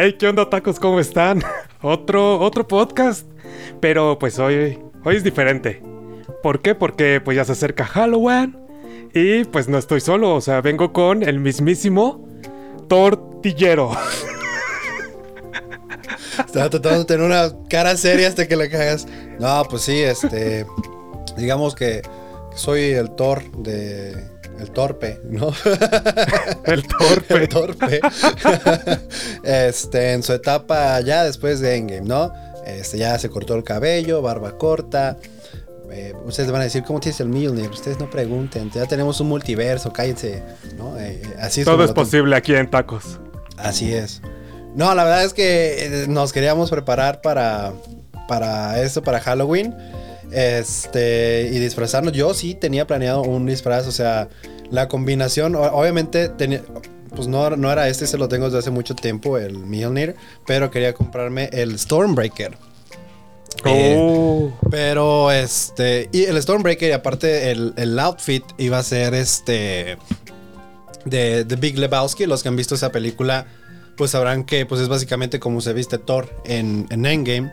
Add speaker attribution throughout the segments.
Speaker 1: Hey, ¿qué onda, tacos? ¿Cómo están? Otro, otro podcast. Pero pues hoy, hoy es diferente. ¿Por qué? Porque pues ya se acerca Halloween. Y pues no estoy solo, o sea, vengo con el mismísimo tortillero.
Speaker 2: Estaba tratando de tener una cara seria hasta que la cagas. No, pues sí, este. Digamos que soy el Thor de. El torpe, ¿no?
Speaker 1: El torpe.
Speaker 2: el torpe. este, en su etapa ya después de Endgame, ¿no? Este, ya se cortó el cabello, barba corta. Eh, ustedes van a decir, ¿cómo tienes el Mjolnir? Ustedes no pregunten. Ya tenemos un multiverso, cállense. ¿no? Eh, así es
Speaker 1: Todo es posible aquí en tacos.
Speaker 2: Así es. No, la verdad es que eh, nos queríamos preparar para, para esto, para Halloween. Este, y disfrazarnos. Yo sí tenía planeado un disfraz, o sea, la combinación, obviamente tenía, pues no, no era este, se lo tengo desde hace mucho tiempo, el Mjolnir, pero quería comprarme el Stormbreaker. Eh,
Speaker 1: Oh.
Speaker 2: pero este. Y el Stormbreaker, y aparte el, el outfit iba a ser este. De, de Big Lebowski. Los que han visto esa película, pues sabrán que pues es básicamente como se viste Thor en, en Endgame.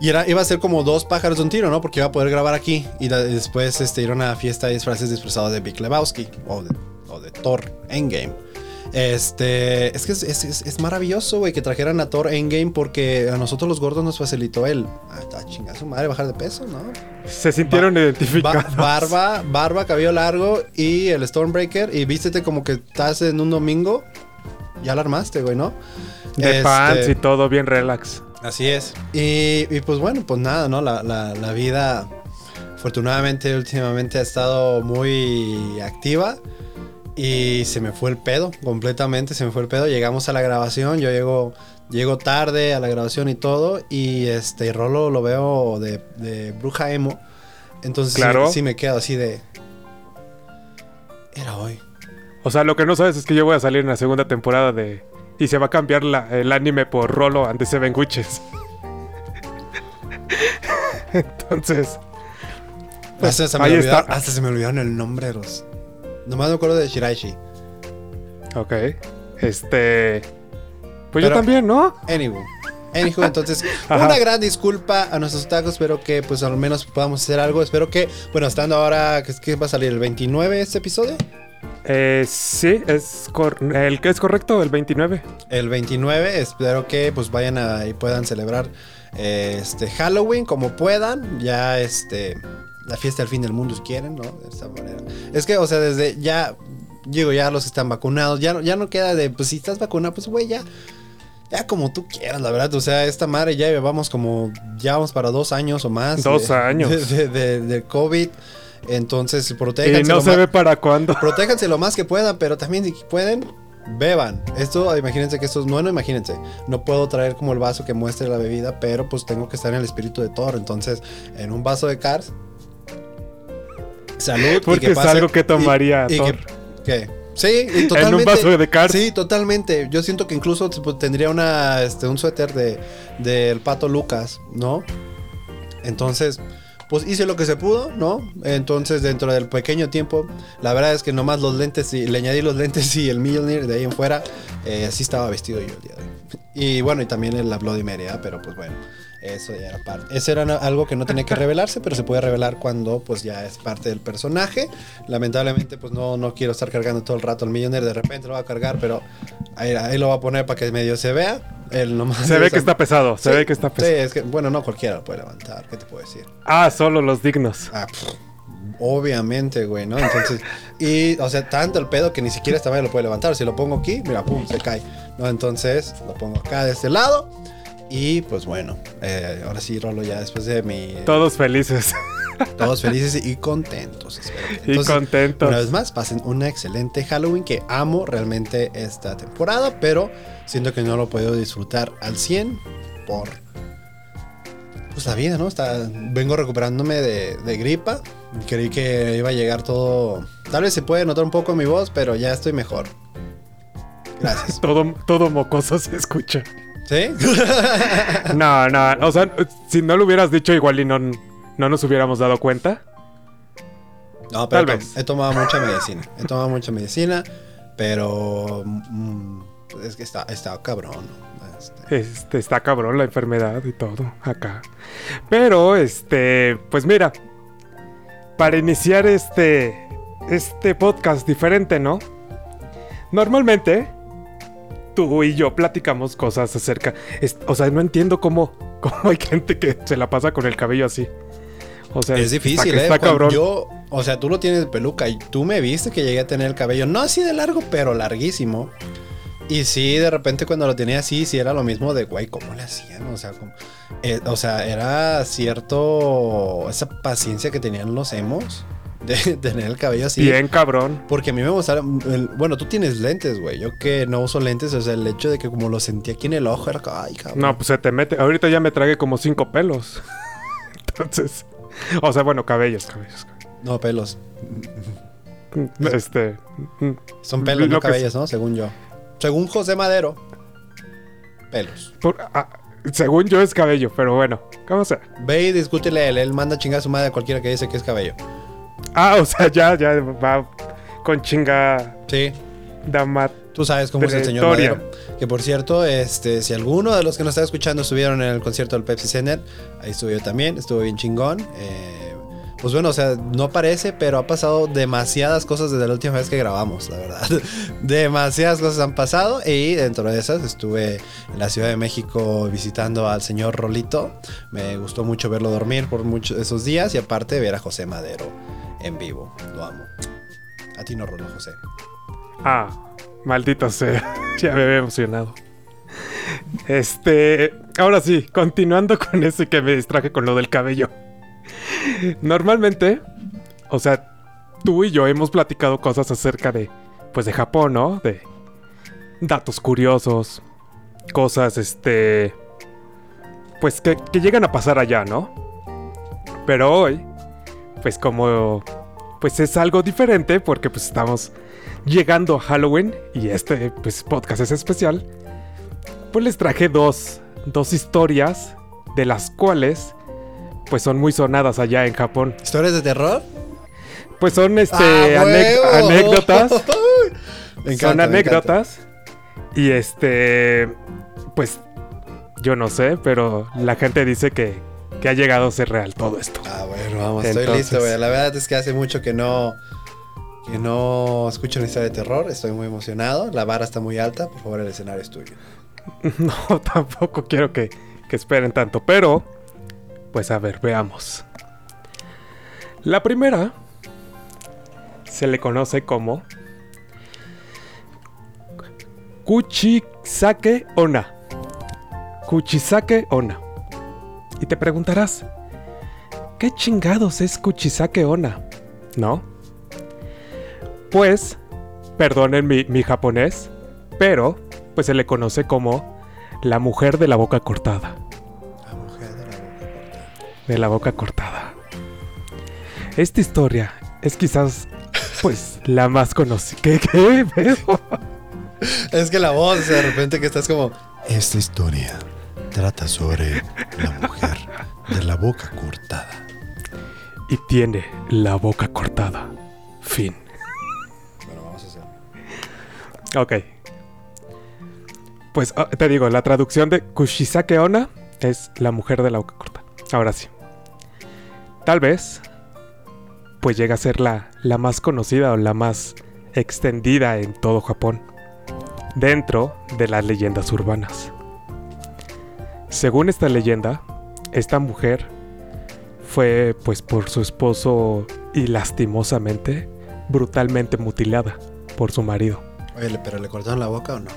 Speaker 2: Y era, iba a ser como dos pájaros de un tiro, ¿no? Porque iba a poder grabar aquí y después este, ir a una fiesta de disfraces disfrazado de Big Lebowski o de, o de Thor Endgame. Este, es que es, es- es- es maravilloso, güey, que trajeran a Thor Endgame porque a nosotros los gordos nos facilitó el. Ah, ah, chinga su madre, bajar de peso, ¿no?
Speaker 1: Se sintieron
Speaker 2: Ba-
Speaker 1: identificados.
Speaker 2: barba, barba, cabello largo y el Stormbreaker. Y vístete como que estás en un domingo. Ya la armaste, güey, ¿no?
Speaker 1: De
Speaker 2: Este,
Speaker 1: pants y todo bien relax.
Speaker 2: Así es. Y, y pues bueno, pues nada, ¿no? La, la- la vida, afortunadamente, últimamente ha estado muy activa. Y se me fue el pedo, completamente se me fue el pedo. Llegamos a la grabación, yo llego, llego tarde a la grabación y todo. Y este Rolo lo veo de, de bruja emo. Entonces sí-
Speaker 1: Claro.
Speaker 2: sí, me quedo así de... Era hoy.
Speaker 1: O sea, lo que no sabes es que yo voy a salir en la segunda temporada de... Y se va a cambiar la- el anime por Rolo and the Seven Witches. Entonces,
Speaker 2: hasta, se me
Speaker 1: ahí
Speaker 2: olvidaron,
Speaker 1: está.
Speaker 2: hasta se me olvidaron el nombre de los... Nomás me acuerdo de Shiraishi.
Speaker 1: ok. Este... Pues yo
Speaker 2: Pero-
Speaker 1: también, ¿no?
Speaker 2: Anywho. Anywho, entonces,
Speaker 1: Ajá.
Speaker 2: una gran disculpa a nuestros tacos. Espero que, pues, al menos podamos hacer algo. Espero que, bueno, estando ahora, que, que va a salir el 29 este episodio.
Speaker 1: Eh, sí, es el que es correcto, el 29.
Speaker 2: El 29, espero que, pues, vayan a, y puedan celebrar eh, este Halloween como puedan. Ya, este, la fiesta del fin del mundo si quieren, ¿no? De esta manera. Es que, o sea, desde ya, digo, ya los están vacunados, ya, no- ya no queda de, pues, si estás vacunado, pues, güey, ya. Ya como tú quieras, la verdad. O sea, esta madre ya llevamos como. Ya vamos para dos años o más.
Speaker 1: Dos
Speaker 2: de-
Speaker 1: años.
Speaker 2: De- de COVID. Entonces,
Speaker 1: Y
Speaker 2: protéjanse.
Speaker 1: no
Speaker 2: lo
Speaker 1: se ve para cuándo.
Speaker 2: protéjanse lo más que puedan, pero también si pueden, beban. Esto, imagínense que esto es. Bueno, imagínense. No puedo traer como el vaso que muestre la bebida, pero pues tengo que estar en el espíritu de Thor. Entonces, en un vaso de Cars. Salud. y
Speaker 1: Porque
Speaker 2: que
Speaker 1: es
Speaker 2: pase-
Speaker 1: algo que tomaría
Speaker 2: y- y
Speaker 1: Thor.
Speaker 2: que- ¿Qué? Sí, y totalmente.
Speaker 1: vaso de Cars.
Speaker 2: Sí, totalmente. Yo siento que incluso tendría una, este, un suéter de del pato Lucas, ¿no? Entonces, pues hice lo que se pudo, ¿no? Entonces, dentro del pequeño tiempo, la verdad es que nomás los lentes y le añadí los lentes y el Mjolnir de ahí en fuera, eh, así estaba vestido yo el día de hoy. Y bueno, y también la Bloody Mary, ¿ah? pero pues bueno. Eso ya era parte. Eso era algo que no tenía que revelarse, pero se puede revelar cuando pues ya es parte del personaje. Lamentablemente pues no, no quiero estar cargando todo el rato el Millionaire. De repente lo va a cargar, pero ahí, ahí lo va a poner para que medio se vea. Él nomás
Speaker 1: Se ve que está pesado, se
Speaker 2: Sí,
Speaker 1: ve que está
Speaker 2: Sí,
Speaker 1: pesado.
Speaker 2: es que, bueno, no cualquiera lo puede levantar. ¿Qué te puedo decir?
Speaker 1: Ah, solo los dignos.
Speaker 2: Ah, pff, obviamente, güey, ¿no? Entonces, y, o sea, tanto el pedo que ni siquiera esta vez lo puede levantar. Si lo pongo aquí, mira, pum, se cae. ¿No? Entonces, lo pongo acá de este lado. Y pues bueno, eh, ahora sí, Rolo, ya después de mi.
Speaker 1: Todos felices
Speaker 2: todos felices y contentos. espero que.
Speaker 1: y
Speaker 2: Entonces,
Speaker 1: contentos.
Speaker 2: Una vez más, pasen una excelente Halloween que amo realmente esta temporada, pero siento que no lo puedo disfrutar al 100 por pues la vida, ¿no? Está, vengo recuperándome de, de gripa. Creí que iba a llegar todo. Tal vez se puede notar un poco en mi voz, pero ya estoy mejor. Gracias.
Speaker 1: Todo, todo mocoso se escucha.
Speaker 2: ¿Sí?
Speaker 1: No, no, o sea, si no lo hubieras dicho igual y no, no nos hubiéramos dado cuenta.
Speaker 2: No,
Speaker 1: Tal
Speaker 2: pero
Speaker 1: vez.
Speaker 2: he tomado mucha medicina. He tomado mucha medicina, pero mm, pues, es que está, está cabrón. Este,
Speaker 1: Este, está cabrón la enfermedad y todo acá. Pero, este, pues mira, para iniciar este, este podcast diferente, ¿no? Normalmente, tú y yo platicamos cosas acerca, es- o sea, no entiendo cómo, cómo hay gente que se la pasa con el cabello así. O sea,
Speaker 2: es difícil,
Speaker 1: está,
Speaker 2: ¿eh?
Speaker 1: está cabrón.
Speaker 2: Yo, o sea, tú lo tienes de peluca y tú me viste que llegué a tener el cabello, no así de largo, pero larguísimo. Y sí, de repente cuando lo tenía así, sí era lo mismo de, güey, ¿cómo le hacían? O sea, como- eh, o sea, era cierto, esa paciencia que tenían los emos de tener el cabello así.
Speaker 1: Bien cabrón.
Speaker 2: Porque a mí me gustaba. bueno, tú tienes lentes, güey. Yo que no uso lentes, o sea, el hecho de que como lo sentía aquí en el ojo era ay, cabrón.
Speaker 1: No, pues se te mete. Ahorita ya me tragué como cinco pelos. Entonces, o sea, bueno, cabellos, cabellos.
Speaker 2: No, pelos.
Speaker 1: Este, mm,
Speaker 2: Son pelos,
Speaker 1: Lo
Speaker 2: no cabellos, ¿no? Según yo. Según José Madero, pelos.
Speaker 1: por- ah, según yo es cabello, pero bueno, ¿cómo sea?
Speaker 2: Ve y discútele. Él manda a chingar a su madre a cualquiera que dice que es cabello.
Speaker 1: Ah, o sea, ya, ya va con chinga
Speaker 2: Sí.
Speaker 1: dama.
Speaker 2: Tú sabes cómo es el señor. Madero. Que por cierto, este, si alguno de los que nos está escuchando estuvieron en el concierto del Pepsi Center, ahí estuve yo también, estuvo bien chingón. Eh, pues bueno, o sea, no parece, pero ha pasado demasiadas cosas desde la última vez que grabamos, la verdad. demasiadas cosas han pasado y dentro de esas estuve en la Ciudad de México visitando al señor Rolito. Me gustó mucho verlo dormir por muchos de esos días y aparte ver a José Madero en vivo. Lo amo. A ti no, Rolo José.
Speaker 1: Ah, maldito sea. ya me había emocionado. Este, ahora sí, continuando con eso que me distraje con lo del cabello. Normalmente, o sea, tú y yo hemos platicado cosas acerca de, pues de Japón, ¿no? De datos curiosos, cosas, este, pues que llegan a pasar allá, ¿no? Pero hoy, pues como, pues es algo diferente porque pues estamos llegando a Halloween y este pues, podcast es especial, pues les traje dos, dos historias de las cuales pues son muy sonadas allá en Japón.
Speaker 2: ¿Historias de terror?
Speaker 1: Pues son este
Speaker 2: ¡Ah,
Speaker 1: anécdotas,
Speaker 2: Me encanta,
Speaker 1: son
Speaker 2: me
Speaker 1: anécdotas y este pues yo no sé, pero la gente dice que, que ha llegado a ser real todo esto.
Speaker 2: Ah, bueno, vamos, estoy listo, güey. La verdad es que hace mucho que no que no escucho una historia de terror. Estoy muy emocionado. La vara está muy alta. Por favor, el escenario es tuyo.
Speaker 1: No, tampoco quiero que, que esperen tanto, pero pues a ver, veamos. La primera se le conoce como Kuchisake Ona. Kuchisake Ona. Y te preguntarás, ¿qué chingados es Kuchisake Ona? ¿No? Pues, perdonen mi, mi japonés, pero pues se le conoce como la mujer de la boca cortada.
Speaker 2: La mujer de la boca cortada.
Speaker 1: De la boca cortada. Esta historia es quizás, pues, la más conocida. ¿Qué? ¿Qué?
Speaker 2: Es que la voz, de repente que estás como... Esta historia trata sobre la mujer de la boca cortada.
Speaker 1: Y tiene la boca cortada. Fin.
Speaker 2: Bueno, vamos a hacer.
Speaker 1: Ok. Pues ah, te digo, la traducción de Kushisake Ona es la mujer de la boca corta. Ahora sí. Tal vez, pues llega a ser la, la más conocida o la más extendida en todo Japón. Dentro de las leyendas urbanas. Según esta leyenda, esta mujer fue pues por su esposo y lastimosamente, brutalmente mutilada por su marido.
Speaker 2: Oye, ¿le- ¿pero le cortaron la boca o no?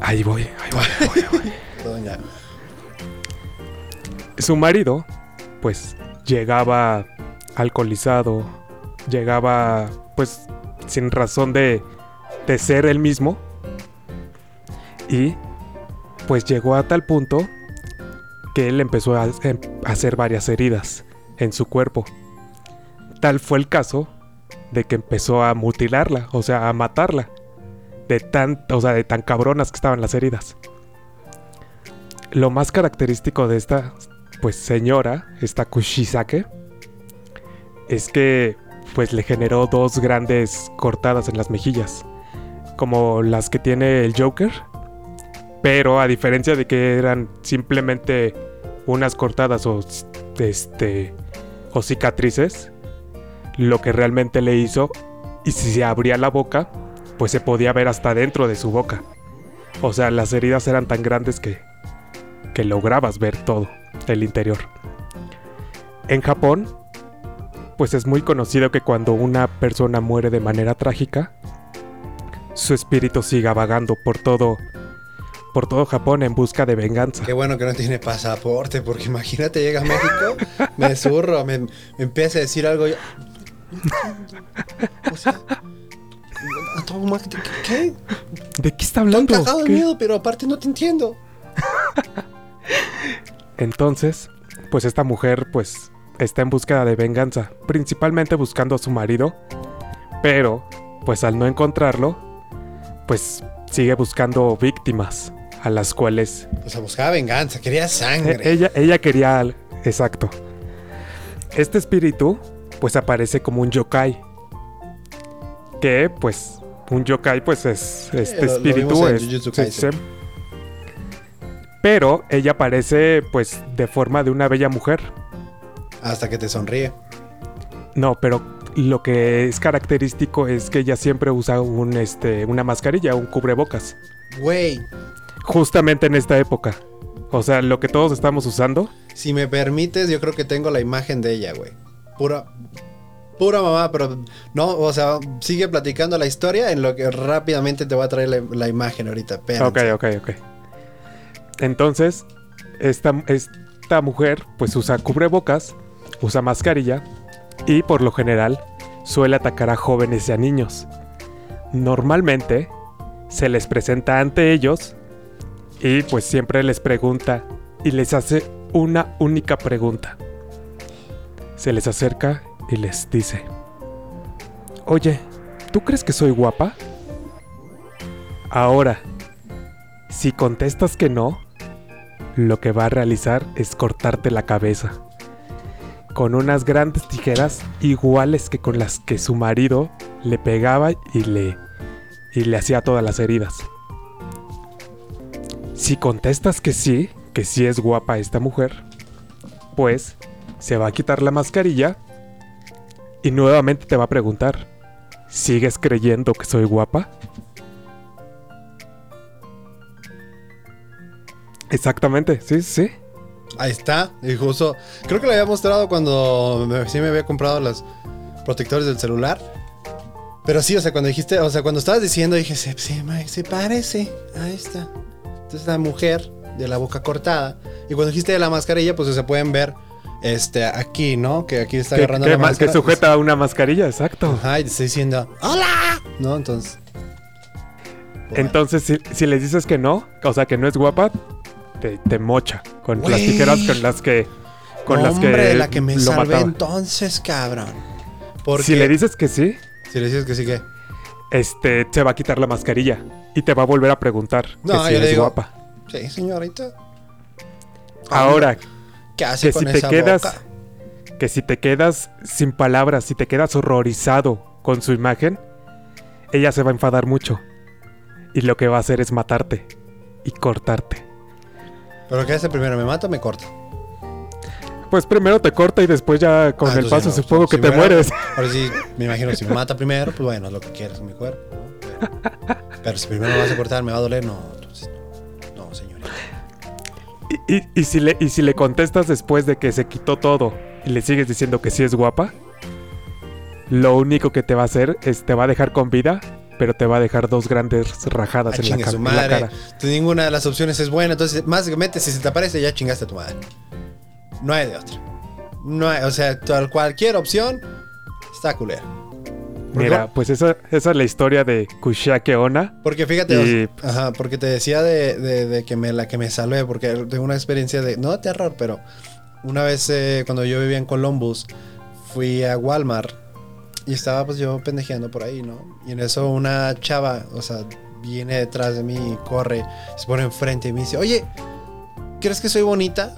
Speaker 1: Ahí voy, ahí voy, ahí voy, ahí voy.
Speaker 2: Doña.
Speaker 1: Su marido, pues, llegaba alcoholizado, llegaba, pues, sin razón de, de ser él mismo. Y, pues, llegó a tal punto que él empezó a, hacer varias heridas en su cuerpo. Tal fue el caso de que empezó a mutilarla, o sea, a matarla. De tan, o sea, de tan cabronas que estaban las heridas. Lo más característico de esta pues señora, esta Kushisake, es que pues le generó dos grandes cortadas en las mejillas. como las que tiene el Joker. Pero a diferencia de que eran simplemente unas cortadas o este o cicatrices, lo que realmente le hizo y si se abría la boca, pues se podía ver hasta dentro de su boca. O sea, las heridas eran tan grandes que que lograbas ver todo el interior. En Japón, pues es muy conocido que cuando una persona muere de manera trágica, su espíritu siga vagando por todo por todo Japón en busca de venganza.
Speaker 2: Qué bueno que no tiene pasaporte, porque imagínate, llega a México, me zurro, me, me empieza a decir algo. yo- O sea, toma, ¿qué?
Speaker 1: ¿De qué está
Speaker 2: Estoy
Speaker 1: hablando?
Speaker 2: cagado de miedo, pero aparte no te entiendo.
Speaker 1: Entonces, pues esta mujer pues está en búsqueda de venganza, principalmente buscando a su marido, pero pues al no encontrarlo, pues sigue buscando víctimas a las cuales
Speaker 2: O sea, buscaba venganza, quería
Speaker 1: e-
Speaker 2: sangre.
Speaker 1: ella, ella quería... Exacto. Este espíritu pues aparece como un yokai. Que pues un yokai pues es este
Speaker 2: lo-
Speaker 1: espíritu es- sí, sí. Pero ella aparece pues de forma de una bella mujer.
Speaker 2: Hasta que te sonríe.
Speaker 1: No, pero lo que es característico es que ella siempre usa un este una mascarilla, un cubrebocas.
Speaker 2: Güey,
Speaker 1: Justamente en esta época. O sea, lo que todos estamos usando.
Speaker 2: si me permites, yo creo que tengo la imagen de ella, güey. Pura. Pura mamá, pero no, o sea, sigue platicando la historia en lo que rápidamente te voy a traer la, la imagen ahorita.
Speaker 1: Ok, ok, ok. Entonces, esta, esta mujer pues usa cubrebocas, usa mascarilla y por lo general suele atacar a jóvenes y a niños. Normalmente se les presenta ante ellos y pues siempre les pregunta y les hace una única pregunta. Se les acerca y les dice, Oye, ¿tú crees que soy guapa? Ahora, si contestas que no, lo que va a realizar es cortarte la cabeza. Con unas grandes tijeras iguales que con las que su marido le pegaba y le, y le hacía todas las heridas. Si contestas que sí, que sí es guapa esta mujer, pues se va a quitar la mascarilla y nuevamente te va a preguntar, ¿sigues creyendo que soy guapa? Exactamente, sí, sí.
Speaker 2: Ahí está. Y justo. Creo que lo había mostrado cuando sí me había comprado los protectores del celular. Pero sí, o sea, cuando dijiste, o sea, cuando estabas diciendo, dije, se, se, se parece. Ahí está. Entonces la mujer de la boca cortada. Y cuando dijiste de la mascarilla, pues se pueden ver este aquí, ¿no? Que aquí está agarrando la
Speaker 1: ma- que
Speaker 2: máscara.
Speaker 1: sujeta una mascarilla, exacto.
Speaker 2: Ajá, y está diciendo, ¡Hola! ¿No? Entonces. pues,
Speaker 1: Entonces, si, si les dices que no, o sea, que no es guapa, te, te mocha con las tijeras con las que con las que
Speaker 2: la que me
Speaker 1: lo
Speaker 2: salvé
Speaker 1: mataba.
Speaker 2: entonces, cabrón. Porque
Speaker 1: Si le dices que sí,
Speaker 2: si le dices que sí que.
Speaker 1: Este se va a quitar la mascarilla y te va a volver a preguntar
Speaker 2: No,
Speaker 1: que si
Speaker 2: yo le
Speaker 1: es
Speaker 2: digo,
Speaker 1: guapa.
Speaker 2: Sí, señorita.
Speaker 1: Ahora,
Speaker 2: ¿Qué hace
Speaker 1: que
Speaker 2: con
Speaker 1: si te quedas
Speaker 2: boca?
Speaker 1: que si te quedas sin palabras, si te quedas horrorizado con su imagen, ella se va a enfadar mucho. Y lo que va a hacer es matarte y cortarte.
Speaker 2: ¿Pero qué hace primero? ¿Me mata o me corta?
Speaker 1: Pues primero te corta y después ya con
Speaker 2: Ah,
Speaker 1: el paso
Speaker 2: no,
Speaker 1: supongo
Speaker 2: si
Speaker 1: que te mueres.
Speaker 2: Ahora sí, me imagino, si me mata primero, pues bueno, es lo que quieres, mi cuerpo. ¿no? Pero, pero si primero me vas a cortar, me va a doler, no. Entonces, no, no señorita.
Speaker 1: Y, y- y si le, y si le contestas después de que se quitó todo y le sigues diciendo que sí es guapa, lo único que te va a hacer es te va a dejar con vida, pero te va a dejar dos grandes rajadas
Speaker 2: Ah,
Speaker 1: en, la
Speaker 2: su
Speaker 1: en la
Speaker 2: madre.
Speaker 1: cara.
Speaker 2: Ninguna de las opciones es buena, entonces, más que metes, si se te aparece, ya chingaste a tu madre. No hay de otra. No hay, o sea, cualquier opción está culera.
Speaker 1: Mira, pues esa, esa es la historia de Kushake Ona.
Speaker 2: Porque fíjate,
Speaker 1: Y,
Speaker 2: o sea, ajá, porque te decía de, de- de que me la que me salvé, porque tengo una experiencia de, no de terror, pero una vez eh, cuando yo vivía en Columbus, fui a Walmart y estaba pues yo pendejeando por ahí, ¿no? Y en eso una chava, o sea, viene detrás de mí, corre, se pone enfrente y me dice, oye, ¿crees que soy bonita?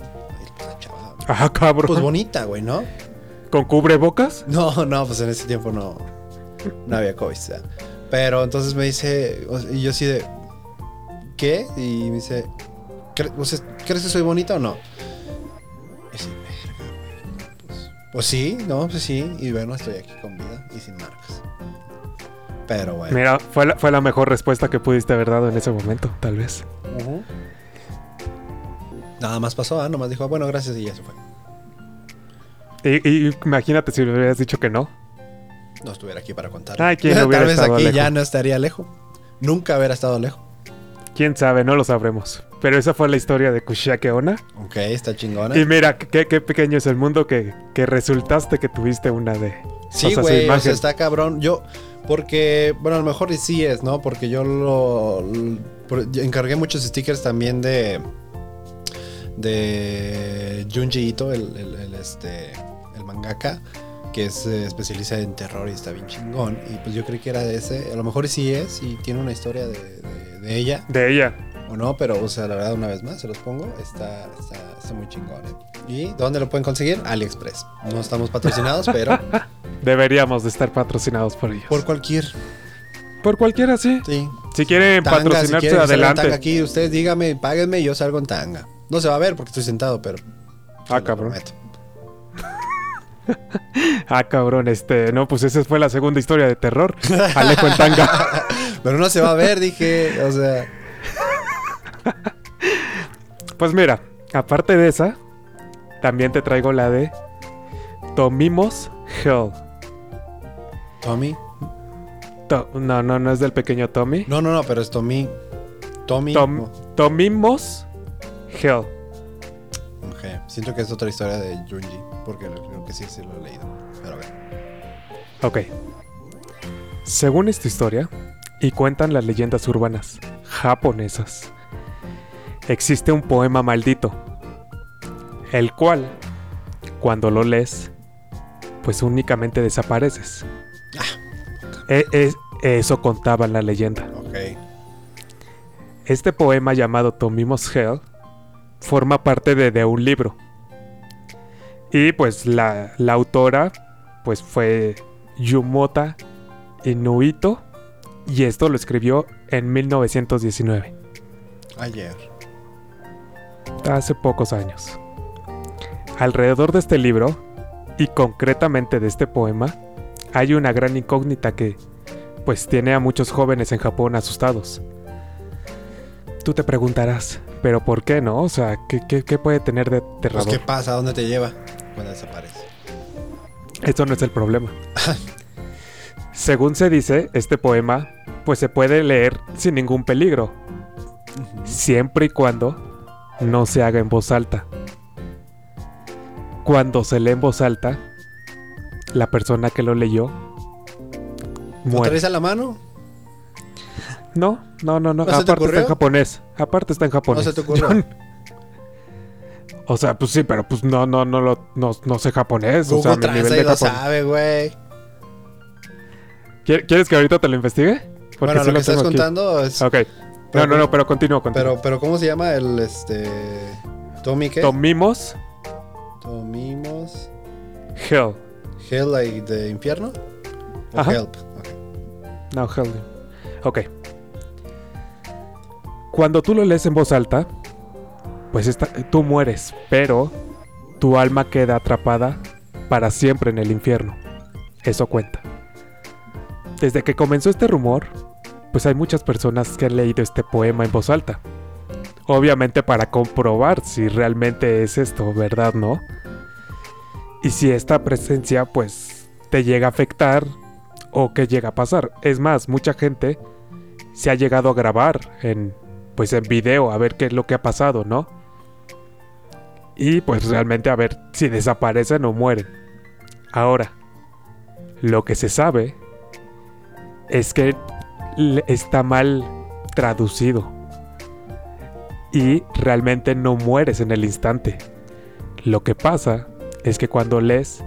Speaker 2: Y la chava,
Speaker 1: Ajá, cabrón.
Speaker 2: pues bonita, güey, ¿no?
Speaker 1: ¿Con cubrebocas?
Speaker 2: No, no, pues en ese tiempo no, no había COVID. Pero entonces me dice, y yo así de, ¿qué? Y me dice, "¿Cre- o sea, ¿crees que soy bonita o no? Y así, pues, pues sí, no, pues sí. Y bueno, estoy aquí con vida y sin marcas. Pero bueno.
Speaker 1: Mira, fue la, fue la mejor respuesta que pudiste haber dado en ese momento, tal vez.
Speaker 2: Ujú. Nada más pasó, ah, nomás dijo, "Ah, bueno, gracias y ya se fue.
Speaker 1: Y, y imagínate si le hubieras dicho que no.
Speaker 2: No estuviera aquí para contar.
Speaker 1: Ay, ¿quién hubiera
Speaker 2: Tal vez
Speaker 1: estado
Speaker 2: aquí
Speaker 1: lejos?
Speaker 2: ya no estaría lejos. Nunca hubiera estado lejos.
Speaker 1: Quién sabe, no lo sabremos. Pero esa fue la historia de Kushake Ona.
Speaker 2: Ok, está chingona.
Speaker 1: Y mira, qué, qué pequeño es el mundo que, que resultaste que tuviste una de.
Speaker 2: Sí, güey, o sea, está cabrón. Yo, porque, bueno, a lo mejor sí es, ¿no? Porque yo lo, encargué muchos stickers también de, de Junji Ito, el, el- el, este, el mangaka, que es eh, especialista en terror y está bien chingón. Y pues yo creí que era de ese. A lo mejor sí es y tiene una historia de, de- de ella
Speaker 1: De ella.
Speaker 2: o no, pero, o sea, la verdad, una vez más, se los pongo. Está, está, está muy chingón, ¿eh? ¿Y dónde lo pueden conseguir? AliExpress. No estamos patrocinados, pero
Speaker 1: Deberíamos de estar patrocinados por ellos.
Speaker 2: por
Speaker 1: Por,
Speaker 2: cualquier
Speaker 1: cualquiera, sí.
Speaker 2: Sí.
Speaker 1: Si quieren
Speaker 2: Tanga, si
Speaker 1: patrocinarse,
Speaker 2: quieren que salga en
Speaker 1: adelante.
Speaker 2: tanga aquí, ustedes díganme, páguenme y yo salgo en tanga. No se va a ver porque estoy sentado, pero.
Speaker 1: Ah, cabrón. Ah, cabrón, este. No, pues esa fue la segunda historia de terror. Alejo en tanga.
Speaker 2: Pero no se va a ver, dije. O sea.
Speaker 1: Pues mira, aparte de esa, también te traigo la de Tomimos Hell.
Speaker 2: Tommy.
Speaker 1: To- no, no, no es del pequeño Tommy.
Speaker 2: No, no, no, pero es Tommy. Tommy.
Speaker 1: Tom-. Tomimos Hell.
Speaker 2: Ok, Siento que es otra historia de Junji. Porque creo que sí, sí lo he leído. Pero a ver.
Speaker 1: Ok. Según esta historia, y cuentan las leyendas urbanas japonesas, existe un poema maldito, el cual, cuando lo lees, pues únicamente desapareces. E- es- eso contaba la leyenda.
Speaker 2: Ok.
Speaker 1: Este poema llamado Tomimos Hell forma parte de, de un libro. Y pues la, la autora pues fue Yumota Inuito y esto lo escribió en 1919,
Speaker 2: Ayer.
Speaker 1: hace pocos años. Alrededor de este libro y concretamente de este poema hay una gran incógnita que pues tiene a muchos jóvenes en Japón asustados. Tú te preguntarás, ¿pero por qué no? O sea, ¿qué, qué- qué puede tener de
Speaker 2: Pues,
Speaker 1: terrador?
Speaker 2: ¿qué pasa? ¿A dónde te lleva? Cuando desaparece.
Speaker 1: Esto no es el problema. Según se dice, este poema pues se puede leer sin ningún peligro, siempre y cuando no se haga en voz alta. Cuando se lee en voz alta, la persona que lo leyó
Speaker 2: ¿Lo
Speaker 1: muere.
Speaker 2: traes a la mano?
Speaker 1: No, no, no, no.
Speaker 2: ¿No
Speaker 1: Aparte está en japonés. Aparte está en japonés.
Speaker 2: se te ocurrió?
Speaker 1: Yo- O sea, pues sí, pero pues no, no, no, lo, no, no sé japonés. o sea,
Speaker 2: Google
Speaker 1: mi nivel de
Speaker 2: lo
Speaker 1: japonés.
Speaker 2: sabe, güey.
Speaker 1: ¿Quier- ¿Quieres que ahorita te lo investigue? Porque
Speaker 2: Bueno,
Speaker 1: sí
Speaker 2: lo que estás
Speaker 1: aquí.
Speaker 2: contando es...
Speaker 1: Ok.
Speaker 2: Pero
Speaker 1: no, no,
Speaker 2: ¿cómo-
Speaker 1: no, pero continúo, continúo.
Speaker 2: Pero, pero ¿cómo se llama el, este... Tommy qué?
Speaker 1: Tomimos
Speaker 2: Tomimos...
Speaker 1: Hell.
Speaker 2: Hell, like, de infierno? ¿O
Speaker 1: Ajá.
Speaker 2: help? Ok.
Speaker 1: No, Hell. Ok. Cuando tú lo lees en voz alta, pues tú mueres, pero tu alma queda atrapada para siempre en el infierno. Eso cuenta. Desde que comenzó este rumor, pues hay muchas personas que han leído este poema en voz alta. Obviamente para comprobar si realmente es esto, ¿verdad? ¿No? Y si esta presencia pues te llega a afectar o qué llega a pasar. Es más, mucha gente se ha llegado a grabar en pues en video a ver qué es lo que ha pasado, ¿no? Y pues realmente a ver si desaparecen o mueren. Ahora, lo que se sabe es que está mal traducido. Y realmente no mueres en el instante. Lo que pasa es que cuando lees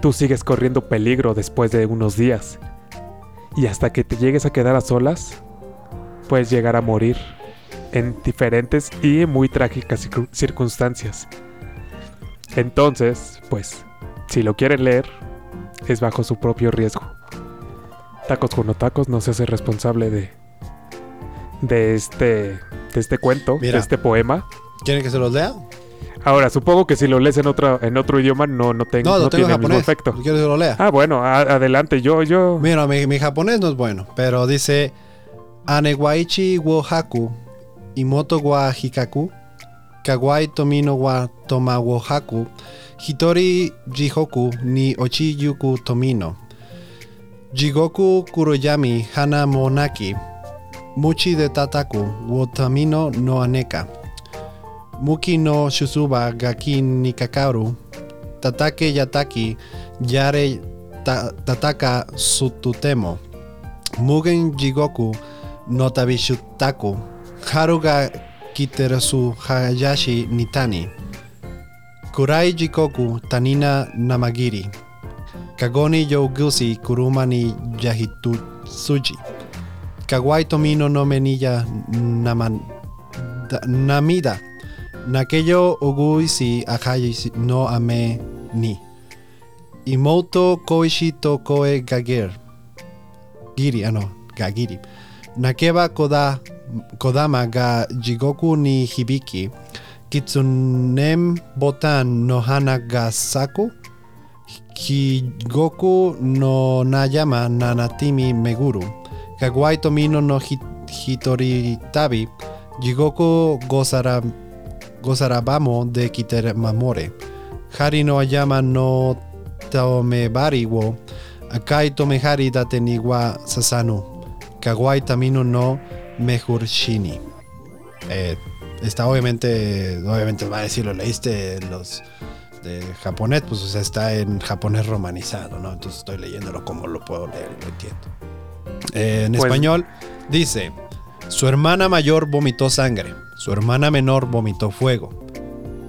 Speaker 1: tú sigues corriendo peligro después de unos días. Y hasta que te llegues a quedar a solas, puedes llegar a morir en diferentes y muy trágicas circun- circunstancias. Entonces, pues, si lo quieren leer, es bajo su propio riesgo. Tacos con tacos no se hace responsable de de este de este cuento,
Speaker 2: Mira.
Speaker 1: de este poema.
Speaker 2: ¿Quieren que se los lea?
Speaker 1: Ahora, supongo que si lo lees en otro en otro idioma no no, te-
Speaker 2: No,
Speaker 1: no
Speaker 2: tengo
Speaker 1: tiene
Speaker 2: en
Speaker 1: el mismo
Speaker 2: japonés.
Speaker 1: efecto.
Speaker 2: ¿Quieren que se lo lea?
Speaker 1: Ah, bueno, a- adelante. Yo yo
Speaker 2: Mira, mi, mi japonés no es bueno, pero dice Anewaichi wo haku, imoto wa hikaku, kawai tomino wa toma wo haku, hitori jihoku ni ochi yuku tomino, jigoku kuroyami hana monaki, muchi de tataku wo tamino no aneka, muki no shusuba gaki ni kakaru, tatake yataki yare ta- tataka sututemo. Mugen jigoku no tabishutaku. Haru ga kiterasu hayashi nitani. Kurai jikoku tanina namagiri. Kagoni yo gusi kuruma ni yahitu suji. Kawai tomino no menilla naman, da- namida. Nakeyo oguisi ahayi no ame ni. Imoto koishi to koe gager. Giri, ah no, gagiri. Nakeba koda, kodama ga jigoku ni hibiki. Kitsunem botan no hana ga saku. No nayama nanatimi meguru. Kawai tomino no hi- hitori tabi. Jigoku gozara, gozarabamo de kitermamore. Hari no ayama no taomebari wo akai tomehari date ni wa sasanu. Kawai tamino no mejor shini. Eh, está obviamente, obviamente va a decir, lo leíste los de japonés, pues o sea, está en japonés romanizado, ¿no? Entonces estoy leyéndolo como lo puedo leer lo entiendo. Eh, en
Speaker 1: Pues-
Speaker 2: español dice, su hermana mayor vomitó sangre, su hermana menor vomitó fuego,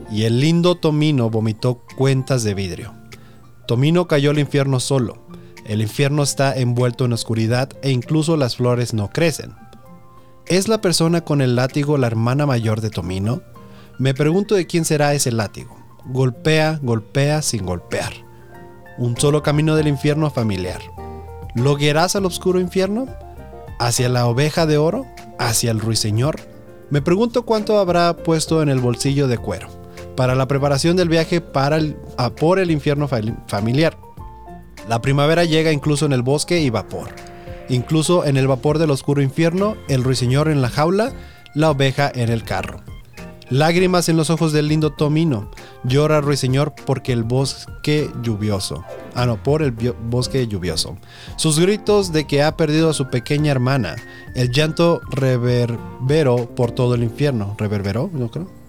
Speaker 2: y el lindo Tomino vomitó cuentas de vidrio. Tomino cayó al infierno solo. El infierno está envuelto en oscuridad e incluso las flores no crecen. ¿Es la persona con el látigo la hermana mayor de Tomino? Me pregunto de quién será ese látigo. Golpea, golpea sin golpear. Un solo camino del infierno familiar. ¿Lo guiarás al oscuro infierno? ¿Hacia la oveja de oro? ¿Hacia el ruiseñor? Me pregunto cuánto habrá puesto en el bolsillo de cuero para la preparación del viaje para el- por el infierno familiar. La primavera llega incluso en el bosque y vapor. Incluso en el vapor del oscuro infierno, el ruiseñor en la jaula, la oveja en el carro. Lágrimas en los ojos del lindo Tomino. Llora ruiseñor porque el bosque lluvioso. Ah, no, por el bosque lluvioso. Sus gritos de que ha perdido a su pequeña hermana. El llanto reverbero por todo el infierno. ¿Reverberó? No creo.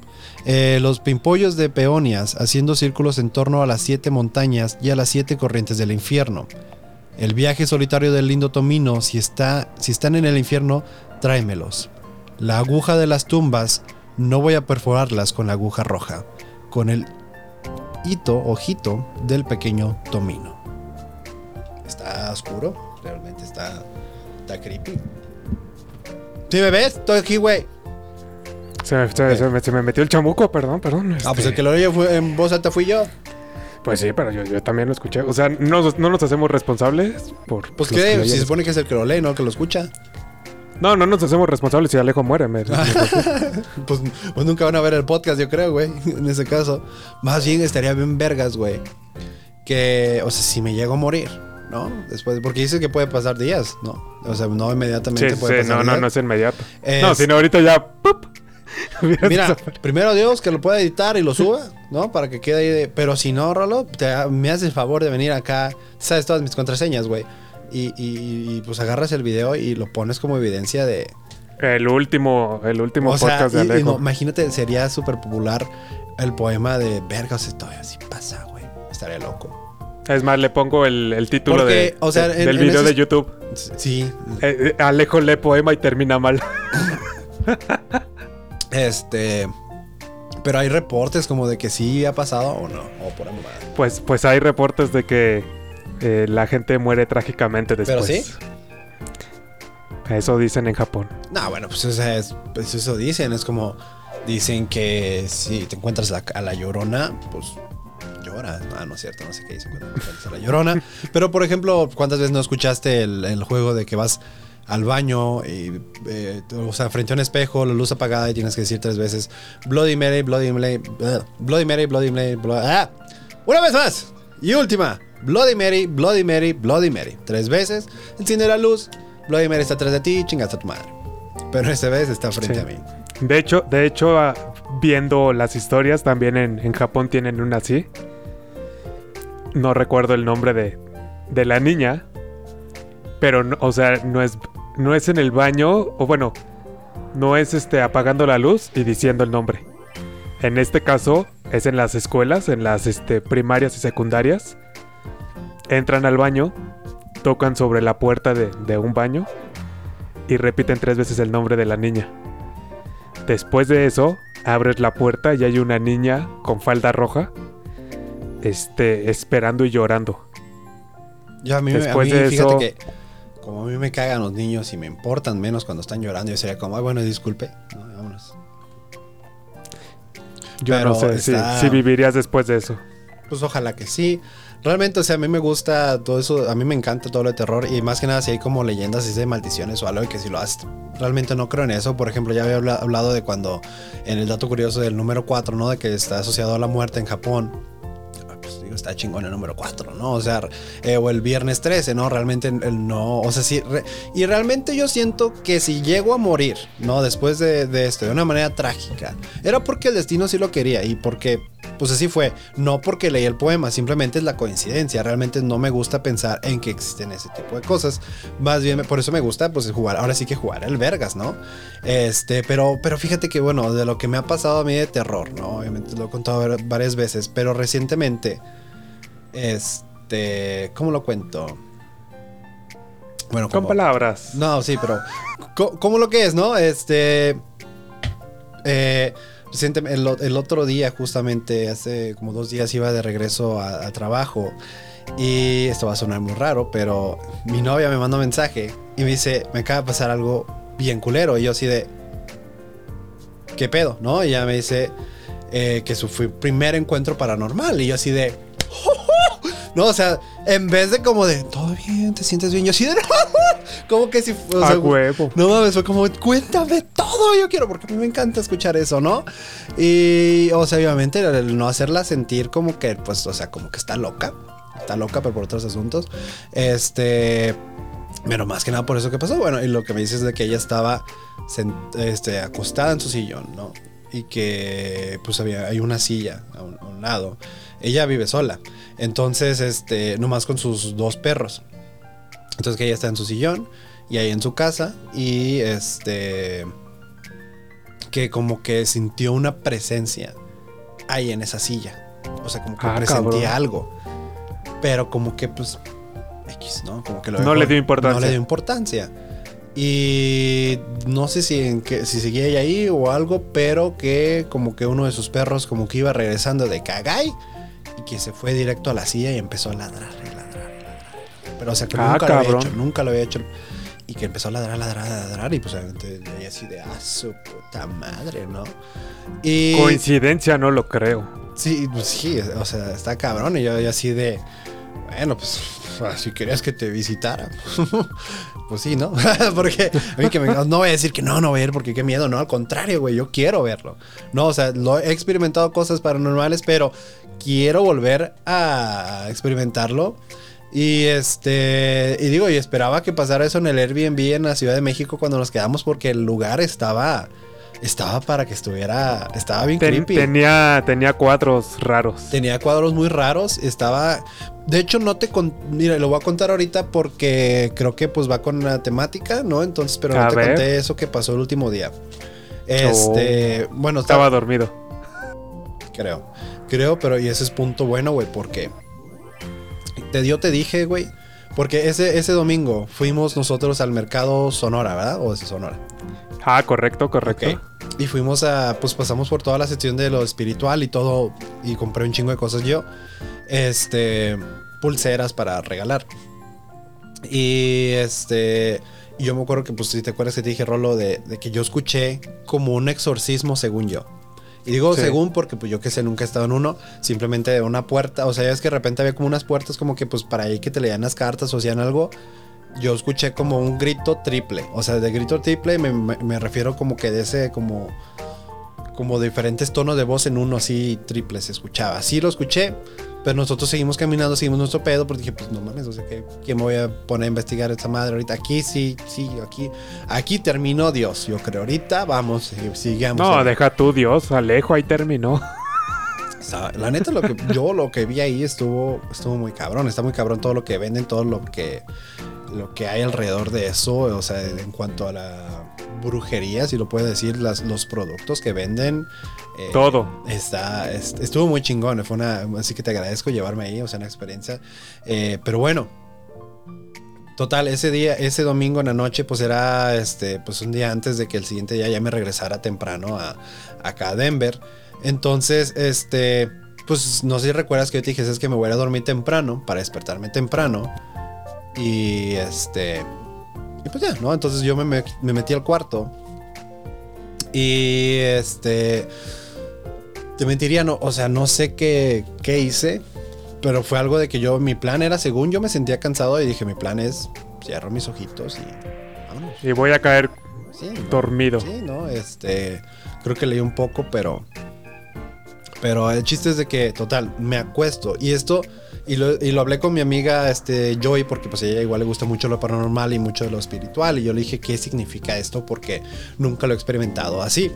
Speaker 2: Eh, los pimpollos de peonias haciendo círculos en torno a las siete montañas y a las siete corrientes del infierno. El viaje solitario del lindo Tomino, si, está, si están en el infierno, tráemelos. La aguja de las tumbas, no voy a perforarlas con la aguja roja, con el hito, ojito del pequeño Tomino. Está oscuro, realmente está, está creepy. ¿Sí ves? Estoy aquí, güey.
Speaker 1: Se, me- se- se me, se me metió el chamuco, perdón, perdón.
Speaker 2: Ah, pues
Speaker 1: este,
Speaker 2: el que lo leyó fue- en voz alta fui yo.
Speaker 1: Pues sí, pero yo, yo también lo escuché. O sea, no, nos- no nos hacemos responsables por.
Speaker 2: Pues que
Speaker 1: que
Speaker 2: si se supone que es el que lo lee, no que lo escucha.
Speaker 1: No, no nos hacemos responsables si Alejo muere. me-
Speaker 2: Pues, pues nunca van a ver el podcast, yo creo, güey. En ese caso. Más bien estaría bien vergas, güey. Que, o sea, si me llego a morir, ¿no? Después, porque dice que puede pasar días, ¿no? O sea, no inmediatamente
Speaker 1: sí,
Speaker 2: puede
Speaker 1: sí,
Speaker 2: pasar
Speaker 1: no, no, no es inmediato.
Speaker 2: Es-
Speaker 1: No, sino ahorita ya. ¡pup!
Speaker 2: Mira, primero Dios que lo pueda editar y lo suba, ¿no? Para que quede ahí. de- Pero si no, Rolo, te, me haces el favor de venir acá. Sabes todas mis contraseñas, güey. Y, y- y, pues agarras el video y lo pones como evidencia de.
Speaker 1: El último, el último
Speaker 2: O sea,
Speaker 1: podcast de
Speaker 2: y- y
Speaker 1: Alejo.
Speaker 2: no, imagínate, sería súper popular el poema de Verga, o sea, todavía así pasa, güey. Estaría loco.
Speaker 1: Es más, le pongo el, el título
Speaker 2: Porque,
Speaker 1: de,
Speaker 2: o sea,
Speaker 1: de-
Speaker 2: en-
Speaker 1: del
Speaker 2: en
Speaker 1: video
Speaker 2: esos-
Speaker 1: de YouTube.
Speaker 2: Sí,
Speaker 1: Eh, eh, Alejo lee poema y termina mal.
Speaker 2: este. Pero hay reportes como de que sí ha pasado o no. O por.
Speaker 1: Pues, pues hay reportes de que eh, la gente muere trágicamente
Speaker 2: ¿Pero
Speaker 1: después.
Speaker 2: sí?
Speaker 1: Eso dicen en Japón.
Speaker 2: No, bueno, pues, o sea, es- pues eso dicen. Es como. Dicen que si te encuentras la- a la llorona, pues llora. llora. No, es cierto, no sé qué dice cuando aparece la llorona. Pero, por ejemplo, ¿cuántas veces no escuchaste el, el juego de que vas al baño y, eh, o sea, frente a un espejo, la luz apagada y tienes que decir tres veces Bloody Mary, Bloody Mary, Bloody Mary, Bloody Mary, Bloody... ¡Ah! Una vez más. Y última. Bloody Mary, Bloody Mary, Bloody Mary. Tres veces. Enciende la luz. Bloody Mary está atrás de ti, chingaste a tu madre. Pero esta vez está frente
Speaker 1: Sí.
Speaker 2: a mí.
Speaker 1: De hecho, de hecho, ah, viendo las historias, también en, en Japón tienen una así. No recuerdo el nombre de, de la niña. Pero, o sea, no es, no es en el baño. O bueno, no es este apagando la luz y diciendo el nombre. En este caso, es en las escuelas, en las este, primarias y secundarias. Entran al baño, tocan sobre la puerta de, de un baño y repiten tres veces el nombre de la niña. Después de eso, abres la puerta y hay una niña con falda roja, este, esperando y llorando.
Speaker 2: Yo a mí, a
Speaker 1: de
Speaker 2: fíjate
Speaker 1: eso-
Speaker 2: que como a mí me cagan los niños y me importan menos cuando están llorando, yo sería como, ay, bueno, disculpe. No, vámonos.
Speaker 1: Yo
Speaker 2: Pero
Speaker 1: no sé si-
Speaker 2: está-
Speaker 1: si, vivirías después de eso.
Speaker 2: Pues ojalá que sí. Realmente, o sea, a mí me gusta todo eso, a mí me encanta todo lo de terror y más que nada si hay como leyendas así de maldiciones o algo y que si lo haces. Realmente no creo en eso. Por ejemplo, ya había habla- hablado de cuando en el dato curioso del número 4, ¿no? De que está asociado a la muerte en Japón. Está chingón el número 4, ¿no? O sea, eh, o el viernes 13, ¿no? Realmente no, o sea, sí. re- y realmente yo siento que si llego a morir, ¿no? Después de, esto, de una manera trágica, era porque el destino sí lo quería y porque, pues así fue. No porque leí el poema, simplemente es la coincidencia. Realmente no me gusta pensar en que existen ese tipo de cosas. Más bien, por eso me gusta, pues jugar, ahora sí que jugar el Vergas, ¿no? Este, pero, pero fíjate que, bueno, de lo que me ha pasado a mí de terror, ¿no? Obviamente lo he contado var- varias veces, pero recientemente, este, ¿cómo lo cuento? Bueno,
Speaker 1: Con palabras.
Speaker 2: no, sí, pero. ¿Cómo lo que es, no? Este. Eh, el, otro día, justamente, hace como dos días, iba de regreso a, a trabajo. Y esto va a sonar muy raro, pero mi novia me manda un mensaje y me dice: Me acaba de pasar algo bien culero. Y yo, así de. ¿Qué pedo? ¿No? Y ella me dice eh, que su fue primer encuentro paranormal. Y yo, así de. No, o sea, en vez de como de todo bien, te sientes bien, yo así de como que si o
Speaker 1: A
Speaker 2: sea,
Speaker 1: huevo.
Speaker 2: no mames, fue como cuéntame todo, yo quiero porque a mí me encanta escuchar eso, ¿no? Y o sea, obviamente el no hacerla sentir como que pues o sea, como que está loca, está loca pero por otros asuntos. Este pero más que nada por eso que pasó, bueno, y lo que me dices es de que ella estaba este, acostada en su sillón, ¿no? Y que pues había hay una silla a un, a un lado. Ella vive sola. Entonces, este, nomás con sus dos perros. Entonces que ella está en su sillón y ahí en su casa y este que como que sintió una presencia ahí en esa silla. O sea, como que
Speaker 1: Ah,
Speaker 2: presentía
Speaker 1: cabrón.
Speaker 2: algo. Pero como que pues X, ¿no? Como que lo
Speaker 1: No
Speaker 2: dejó-
Speaker 1: le dio importancia.
Speaker 2: No le dio importancia. Y no sé si, en que, si seguía ella ahí o algo, pero que como que uno de sus perros como que iba regresando de Kagay y que se fue directo a la silla y empezó a ladrar y ladrar y ladrar. Pero o sea que
Speaker 1: Ah,
Speaker 2: nunca lo había hecho, nunca lo había hecho. Y que empezó a ladrar, ladrar, ladrar y pues obviamente así de, ah, su puta madre, ¿no? Y...
Speaker 1: Coincidencia, no lo creo.
Speaker 2: Sí, pues sí, o sea, está cabrón. Y yo, yo así de, bueno, pues si querías que te visitara, pues sí, ¿no? porque a mí que me, no voy a decir que no, no voy a ir porque qué miedo, no, al contrario, güey, yo quiero verlo. No, o sea, lo he experimentado cosas paranormales, pero quiero volver a experimentarlo. Y este, y digo, y esperaba que pasara eso en el Airbnb en la Ciudad de México cuando nos quedamos porque el lugar estaba, estaba para que estuviera, estaba bien
Speaker 1: Ten-
Speaker 2: creepy.
Speaker 1: tenía, tenía cuadros raros.
Speaker 2: Tenía cuadros muy raros. Estaba. De hecho, no te. con- Mira, lo voy a contar ahorita porque creo que pues va con la temática, ¿no? Entonces, pero
Speaker 1: A
Speaker 2: no te
Speaker 1: ver.
Speaker 2: conté eso que pasó el último día. Este. Bueno,
Speaker 1: Estaba
Speaker 2: estaba.
Speaker 1: dormido.
Speaker 2: Creo. Creo, pero y ese es punto bueno, güey, porque. Te, yo te dije, güey. Porque ese, ese domingo fuimos nosotros al mercado Sonora, ¿verdad? O es Sonora.
Speaker 1: Ah, correcto, correcto.
Speaker 2: Y fuimos a, pues pasamos por toda la sección de lo espiritual y todo, y compré un chingo de cosas yo. Este, pulseras para regalar. Y este, yo me acuerdo que, pues si te acuerdas que te dije, Rolo, de, de que yo escuché como un exorcismo según yo. Y digo
Speaker 1: Sí.
Speaker 2: según porque pues yo que sé, nunca he estado en uno. Simplemente una puerta, o sea, ya es que de repente había como unas puertas como que pues para ahí que te leían las cartas o hacían algo. Yo escuché como un grito triple. O sea, de grito triple me, me- me refiero como que de ese como... Como diferentes tonos de voz en uno así triple se escuchaba. Así lo escuché. Pero nosotros seguimos caminando, seguimos nuestro pedo, porque dije, pues no mames, o sea, que ¿quién me voy a poner a investigar esta madre ahorita? Aquí sí, sí, aquí, aquí terminó Dios, yo creo. Ahorita vamos, eh, sigamos.
Speaker 1: No, deja tú, Dios, Alejo, ahí terminó.
Speaker 2: La neta, lo que yo lo que vi ahí estuvo, estuvo muy cabrón. Está muy cabrón todo lo que venden, todo lo que, lo que hay alrededor de eso. O sea, en cuanto a la brujería, si lo puedes decir, las, los productos que venden. Eh,
Speaker 1: Todo.
Speaker 2: Está, est- estuvo muy chingón. Fue una, así que te agradezco llevarme ahí, o sea, una experiencia. Eh, pero bueno. Total, ese día, ese domingo en la noche, pues era este, pues un día antes de que el siguiente día ya me regresara temprano a, acá a Denver. Entonces, este, pues no sé si recuerdas que yo te dije, es que me voy a ir a dormir temprano para despertarme temprano. Y este, y pues ya, ¿no? Entonces yo me metí al cuarto. Y este, te mentiría, no, o sea, no sé qué, qué hice, pero fue algo de que yo, mi plan era, según yo me sentía cansado y dije, mi plan es, cierro mis ojitos y vámonos.
Speaker 1: Y voy a caer
Speaker 2: Sí, ¿no?
Speaker 1: dormido.
Speaker 2: Sí, ¿no? Este, creo que leí un poco, pero... Pero el chiste es de que, total, me acuesto. Y esto, y lo, y lo hablé con mi amiga este, Joy, porque pues a ella igual le gusta mucho lo paranormal y mucho de lo espiritual. Y yo le dije, ¿qué significa esto? Porque nunca lo he experimentado así.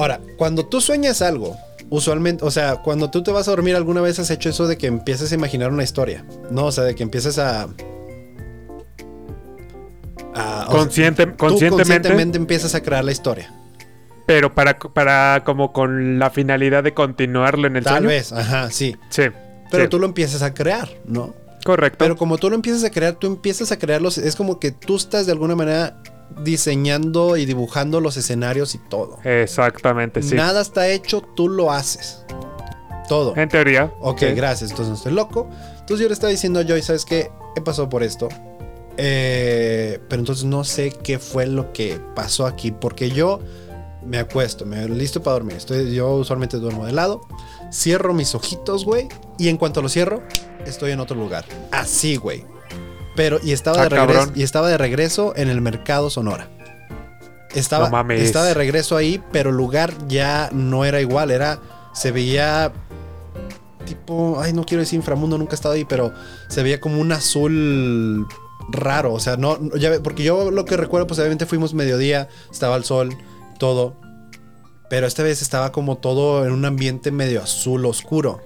Speaker 2: Ahora, cuando tú sueñas algo, usualmente, o sea, cuando tú te vas a dormir, ¿alguna vez has hecho eso de que empieces a imaginar una historia? No, o sea, de que empieces a... a- o sea,
Speaker 1: Consciente,
Speaker 2: tú
Speaker 1: conscientemente,
Speaker 2: conscientemente empiezas a crear la historia.
Speaker 1: pero para, para como con la finalidad de continuarlo en el
Speaker 2: Tal
Speaker 1: sueño.
Speaker 2: vez, ajá, sí.
Speaker 1: Sí.
Speaker 2: Pero
Speaker 1: sí,
Speaker 2: tú lo empiezas a crear, ¿no?
Speaker 1: Correcto.
Speaker 2: Pero como tú lo empiezas a crear, tú empiezas a crearlos. Es como que tú estás de alguna manera diseñando y dibujando los escenarios y todo.
Speaker 1: Exactamente, sí.
Speaker 2: Nada está hecho, tú lo haces. Todo.
Speaker 1: En teoría.
Speaker 2: Ok,
Speaker 1: sí.
Speaker 2: gracias. Entonces no estoy loco. Entonces yo le estaba diciendo a Joy, ¿sabes qué? He pasado por esto. Eh, pero entonces no sé qué fue lo que pasó aquí. Porque yo me acuesto, me listo para dormir. Estoy, yo usualmente duermo de lado. Cierro mis ojitos, güey. Y en cuanto lo cierro, estoy en otro lugar. Así, güey. Pero, y estaba,
Speaker 1: Ah,
Speaker 2: de regreso,
Speaker 1: cabrón.
Speaker 2: y estaba de regreso en el mercado Sonora. Estaba,
Speaker 1: No mames.
Speaker 2: estaba de regreso ahí, pero el lugar ya no era igual. Era, se veía tipo, ay, no quiero decir inframundo, nunca he estado ahí, pero se veía como un azul raro, o sea, no, ya porque yo lo que recuerdo, pues obviamente fuimos mediodía, estaba el sol, todo, pero esta vez estaba como todo en un ambiente medio azul oscuro.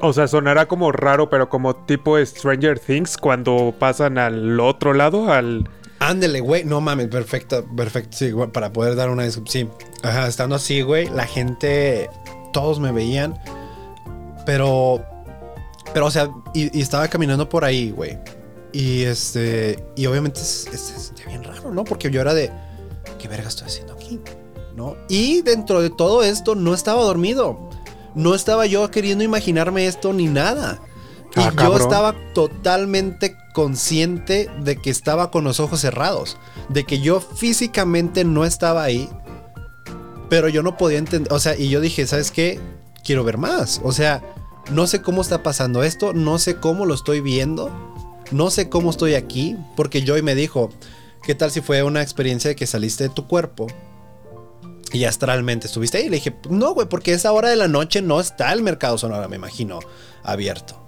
Speaker 1: O sea, sonará como raro, pero como tipo Stranger Things cuando pasan al otro lado, al...
Speaker 2: Ándele, güey, no mames, perfecto, perfecto, sí, para poder dar una descripción, sí, ajá, estando así, güey, la gente, todos me veían, pero, pero, o sea, y, estaba caminando por ahí, güey, y este, y obviamente se sentía bien raro, ¿no? Porque yo era de, ¿qué verga estoy haciendo aquí? ¿No? Y dentro de todo esto no estaba dormido, no estaba yo queriendo imaginarme esto ni nada. Y
Speaker 1: Ah,
Speaker 2: yo estaba totalmente consciente de que estaba con los ojos cerrados, de que yo físicamente no estaba ahí, pero yo no podía entender, o sea, y yo dije, ¿sabes qué? Quiero ver más, o sea, no sé cómo está pasando esto, no sé cómo lo estoy viendo, no sé cómo estoy aquí, porque Joy me dijo, ¿qué tal si fue una experiencia de que saliste de tu cuerpo? Y astralmente estuviste ahí. Y le dije, no, güey, porque esa hora de la noche no está el mercado sonora, me imagino, abierto.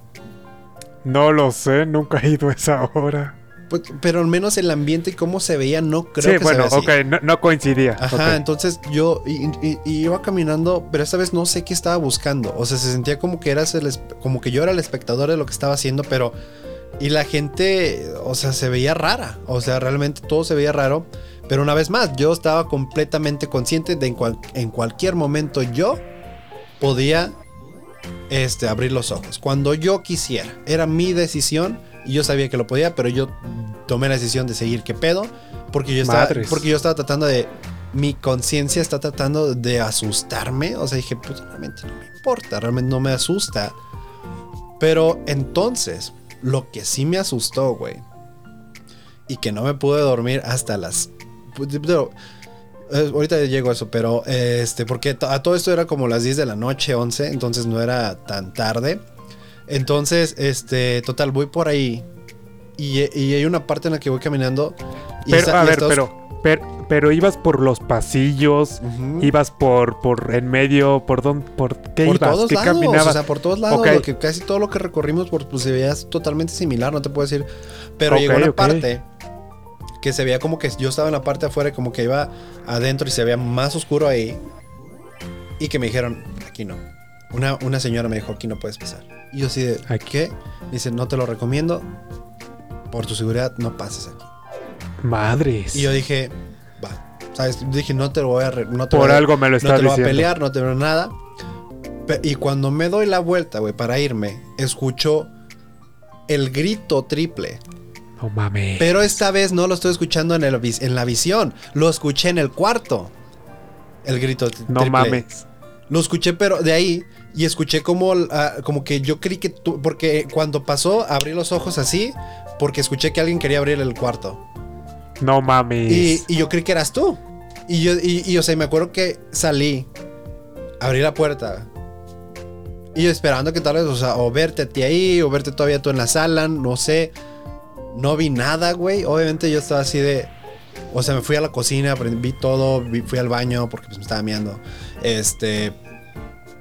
Speaker 1: No lo sé, nunca he ido a esa hora.
Speaker 2: Pues, pero al menos el ambiente y cómo se veía, no creo
Speaker 1: sí,
Speaker 2: que
Speaker 1: bueno,
Speaker 2: se vea así.
Speaker 1: ok, no, no coincidía.
Speaker 2: Ajá, entonces yo y, y- y iba caminando, pero esta vez no sé qué estaba buscando. O sea, se sentía como que eras el como que yo era el espectador de lo que estaba haciendo, pero y la gente, o sea, se veía rara. O sea, realmente todo se veía raro. Pero una vez más, yo estaba completamente consciente de en, cual- en cualquier momento yo podía este, abrir los ojos. Cuando yo quisiera. Era mi decisión y yo sabía que lo podía, pero yo tomé la decisión de seguir qué pedo. Porque yo estaba,
Speaker 1: Madres.
Speaker 2: porque yo estaba tratando de... Mi conciencia está tratando de asustarme. O sea, dije, pues realmente no me importa, realmente no me asusta. Pero entonces, lo que sí me asustó, güey. Y que no me pude dormir hasta las... pero, Eh, ahorita llego a eso, pero este, porque a todo esto era como las 10 de la noche, 11, entonces no era tan tarde. Entonces, este, total, voy por ahí y, y hay una parte en la que voy caminando. Y
Speaker 1: Pero,
Speaker 2: está-
Speaker 1: a
Speaker 2: y
Speaker 1: ver,
Speaker 2: está
Speaker 1: pero, pero, pero ibas por los pasillos, ibas por, por en medio, por dónde, por qué
Speaker 2: por
Speaker 1: ibas,
Speaker 2: todos
Speaker 1: qué
Speaker 2: lados,
Speaker 1: caminabas.
Speaker 2: o sea, por todos lados,
Speaker 1: Ok.
Speaker 2: lo que casi todo lo que recorrimos por, pues, se veía totalmente similar, no te puedo decir. Pero llegó una
Speaker 1: ok.
Speaker 2: parte que se veía como que yo estaba en la parte de afuera y como que iba adentro y se veía más oscuro ahí. Y que me dijeron, aquí no. Una, una señora me dijo, aquí no puedes pasar. Y yo así de,
Speaker 1: Aquí.
Speaker 2: ¿qué? Dice, no te lo recomiendo. Por tu seguridad, no pases aquí.
Speaker 1: Madres.
Speaker 2: Y yo dije, va. ¿Sabes? Dije, no te lo voy a... no te
Speaker 1: por
Speaker 2: voy a-
Speaker 1: algo me lo
Speaker 2: no
Speaker 1: estás
Speaker 2: te lo voy a pelear, no te veo nada. Pe- Y cuando me doy la vuelta, güey, para irme, escucho el grito triple.
Speaker 1: No mames.
Speaker 2: Pero esta vez no lo estoy escuchando en, el en la visión. Lo escuché en el cuarto. El grito
Speaker 1: no mames.
Speaker 2: Lo escuché, pero de ahí. Y escuché como, ah, como que yo creí que tú. Porque cuando pasó, abrí los ojos así. Porque escuché que alguien quería abrir el cuarto.
Speaker 1: No mames.
Speaker 2: Y, y yo creí que eras tú. Y yo, y, y, o sea, me acuerdo que salí, abrí la puerta. Y yo esperando que tal vez, o sea, o verte a ti ahí, o verte todavía tú en la sala, no sé. No vi nada, güey. Obviamente yo estaba así de. O sea, me fui a la cocina, vi todo, vi- fui al baño porque pues, me estaba meando. Este.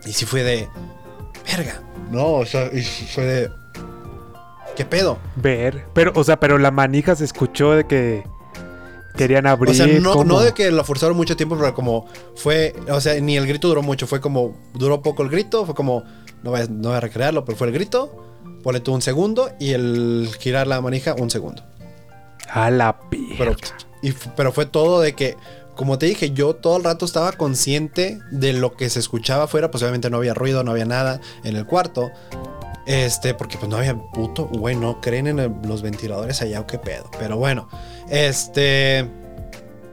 Speaker 2: Y sí fue de. Verga. No, o sea, y fue de. ¿Qué pedo?
Speaker 1: Ver. Pero, o sea, pero la manija se escuchó de que querían abrir.
Speaker 2: O sea, no, no de que lo forzaron mucho tiempo, pero como fue, o sea, ni el grito duró mucho, fue como, duró poco el grito, fue como, no voy a, no voy a recrearlo, pero fue el grito, ponle tú un segundo y el girar la manija un segundo.
Speaker 1: A la
Speaker 2: Pero,
Speaker 1: pero,
Speaker 2: y, pero fue todo de que, como te dije, yo todo el rato estaba consciente de lo que se escuchaba afuera, pues obviamente no había ruido, no había nada en el cuarto. Este, porque pues no había puto, güey, no creen en el- los ventiladores allá o qué pedo. Pero bueno, este.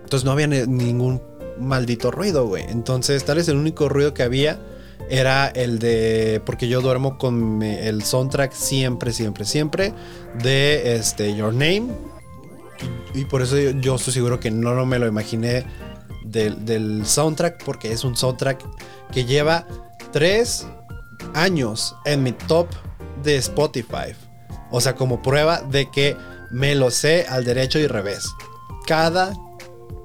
Speaker 2: Entonces no había ni- ningún maldito ruido, güey. Entonces, tal vez el único ruido que había era el de. Porque yo duermo con el soundtrack siempre, siempre, siempre. De este, Your Name. Y, y por eso yo, yo estoy seguro que no, no me lo imaginé del, del soundtrack. Porque es un soundtrack que lleva tres años en mi top de Spotify. O sea, como prueba de que me lo sé al derecho y revés. Cada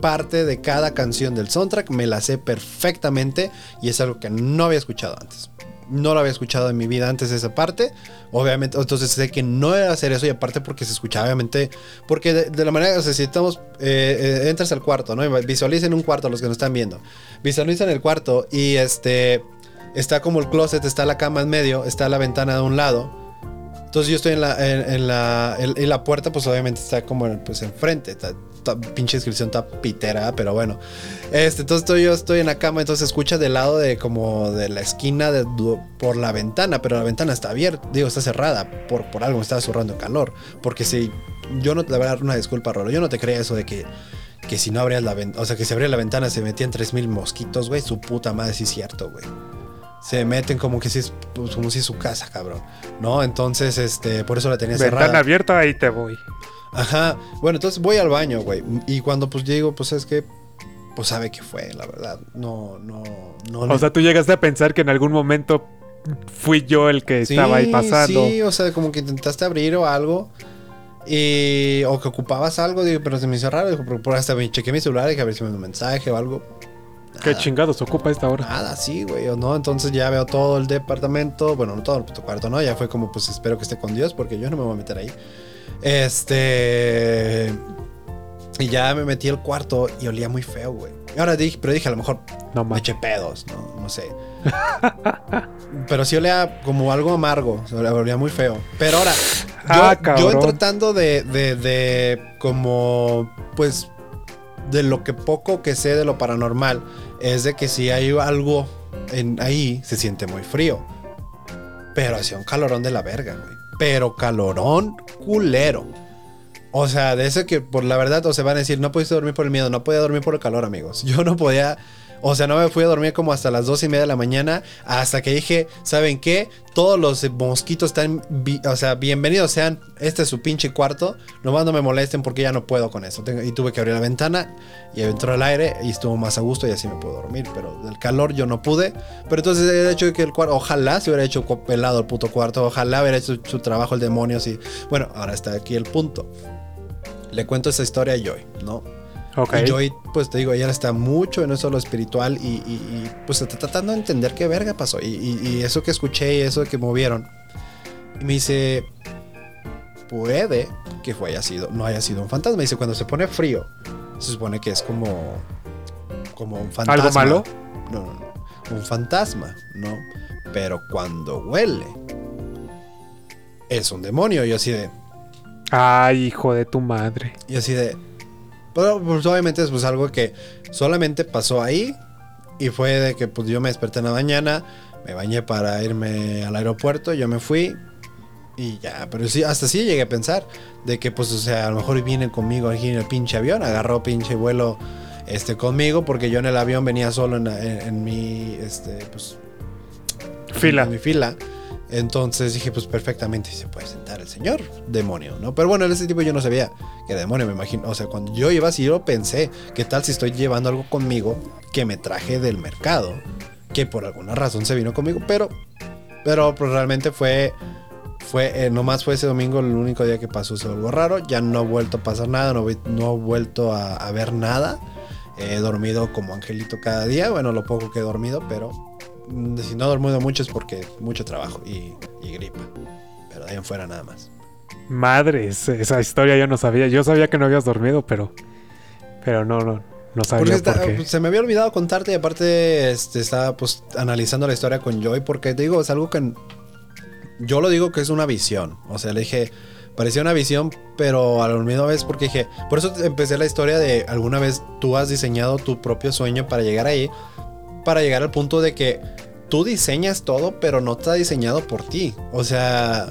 Speaker 2: parte de cada canción del soundtrack me la sé perfectamente y es algo que no había escuchado antes. No lo había escuchado en mi vida antes esa parte. Obviamente, entonces sé que no era hacer eso y aparte porque se escuchaba obviamente, porque de, la manera, o sea, si estamos, eh, eh, entras al cuarto, ¿no? Y Visualicen un cuarto los que nos están viendo. Visualicen el cuarto y este, está como el closet, está la cama en medio, está la ventana de un lado. Entonces yo estoy en la, en, la, en- la puerta pues obviamente está como pues enfrente. Pinche descripción está pitera, pero bueno. Este, entonces estoy, yo estoy en la cama, entonces escucha del lado de como de la esquina de, por la ventana, pero la ventana está abierta, digo, está cerrada, por, por algo me estaba zurrando calor. Porque si, yo no te voy a dar una disculpa, Rolo, yo no te creía eso de que, que si no abrías la ventana, o sea, que si abría la ventana se metían 3000 mosquitos, güey, su puta madre, sí es cierto, güey se meten como que si es como si es su casa, cabrón. ¿No? Entonces, este, por eso la tenía
Speaker 1: ventana
Speaker 2: cerrada.
Speaker 1: abierta, ahí te voy.
Speaker 2: Ajá. Bueno, entonces voy al baño, güey. Y cuando pues llego, pues es que pues sabe que fue, la verdad. No, no, no.
Speaker 1: O sea, tú llegaste a pensar que en algún momento fui yo el que estaba ahí pasando.
Speaker 2: Sí, o sea, como que intentaste abrir o algo. Y, o que ocupabas algo, digo, pero se me hizo raro. Digo, por, hasta me chequé mi celular y que a ver si me un mensaje o algo.
Speaker 1: ¿Qué chingados ocupa esta hora?
Speaker 2: Nada, sí, güey, o no. Entonces ya veo todo el departamento. Bueno, no todo el cuarto, ¿no? Ya fue como, pues espero que esté con Dios porque yo no me voy a meter ahí. Este. Y ya me metí al cuarto y olía muy feo, güey. Ahora dije, pero dije, a lo mejor
Speaker 1: No
Speaker 2: me eché pedos, ¿no? No sé. pero sí olía como algo amargo. o sea, Olía muy feo. Pero ahora, yo,
Speaker 1: Ah,
Speaker 2: yo
Speaker 1: cabrón.
Speaker 2: tratando de, de, de como, pues, de lo que poco que sé de lo paranormal, es de que si hay algo en ahí, se siente muy frío. Pero hacía un calorón de la verga, güey. Pero calorón culero. O sea, de ese que por la verdad, o se van a decir, no pudiste dormir por el miedo, no podía dormir por el calor, amigos. Yo no podía. O sea, no me fui a dormir como hasta las dos y media de la mañana. Hasta que dije, ¿saben qué? Todos los mosquitos están, o sea, bienvenidos sean. Este es su pinche cuarto. Nomás no me molesten porque ya no puedo con eso. Y tuve que abrir la ventana y entró el aire y estuvo más a gusto y así me puedo dormir. Pero del calor yo no pude. Pero entonces el hecho que el cuarto, ojalá se hubiera hecho pelado el puto cuarto. Ojalá hubiera hecho su trabajo el demonio. Así. Bueno, ahora está aquí el punto. Le cuento esa historia a ¿no?
Speaker 1: Ok.
Speaker 2: Y Joy, pues te digo, ella está mucho en eso lo espiritual y, y- y, pues está tratando de entender qué verga pasó. Y, y- eso que escuché y eso que movieron. Y me dice, puede que fue, haya sido, no haya sido un fantasma. Dice, cuando se pone frío, se supone que es como, como un fantasma.
Speaker 1: ¿Algo malo?
Speaker 2: No, no, no. Un fantasma, ¿no? Pero cuando huele, es un demonio. Y así de,
Speaker 1: Ay, hijo de tu madre.
Speaker 2: y así de. Pero pues, obviamente es pues, algo que solamente pasó ahí. Y fue de que pues yo me desperté en la mañana. Me bañé para irme al aeropuerto. Yo me fui. Y ya, pero sí, hasta sí llegué a pensar de que, pues, o sea, a lo mejor viene conmigo aquí en el pinche avión, agarró pinche vuelo este, conmigo, porque yo en el avión venía solo en, en- en mi, este, pues,
Speaker 1: Fila.
Speaker 2: en mi fila. Entonces dije, pues perfectamente se puede sentar el señor demonio, ¿no? Pero bueno, en ese tipo yo no sabía que demonio, me imagino. O sea, cuando yo iba así, yo pensé, ¿qué tal si estoy llevando algo conmigo que me traje del mercado? Que por alguna razón se vino conmigo, pero, pero pues, realmente fue, fue, eh, nomás fue ese domingo el único día que pasó eso algo raro. Ya no ha vuelto a pasar nada, no, no he vuelto a, ver nada. He dormido como angelito cada día, bueno, lo poco que he dormido, pero si no he dormido mucho es porque mucho trabajo y, y gripa. Pero de ahí en fuera nada más.
Speaker 1: Madres, esa historia yo no sabía. Yo sabía que no habías dormido, pero. Pero no, no. No
Speaker 2: Porque
Speaker 1: sabía
Speaker 2: está-
Speaker 1: por qué.
Speaker 2: se me había olvidado contarte y aparte este, estaba pues analizando la historia con Joy porque te digo, es algo que yo lo digo que es una visión. O sea, le dije, parecía una visión, pero a la misma vez porque dije, por eso empecé la historia de alguna vez tú has diseñado tu propio sueño para llegar ahí, para llegar al punto de que tú diseñas todo, pero no está diseñado por ti. O sea,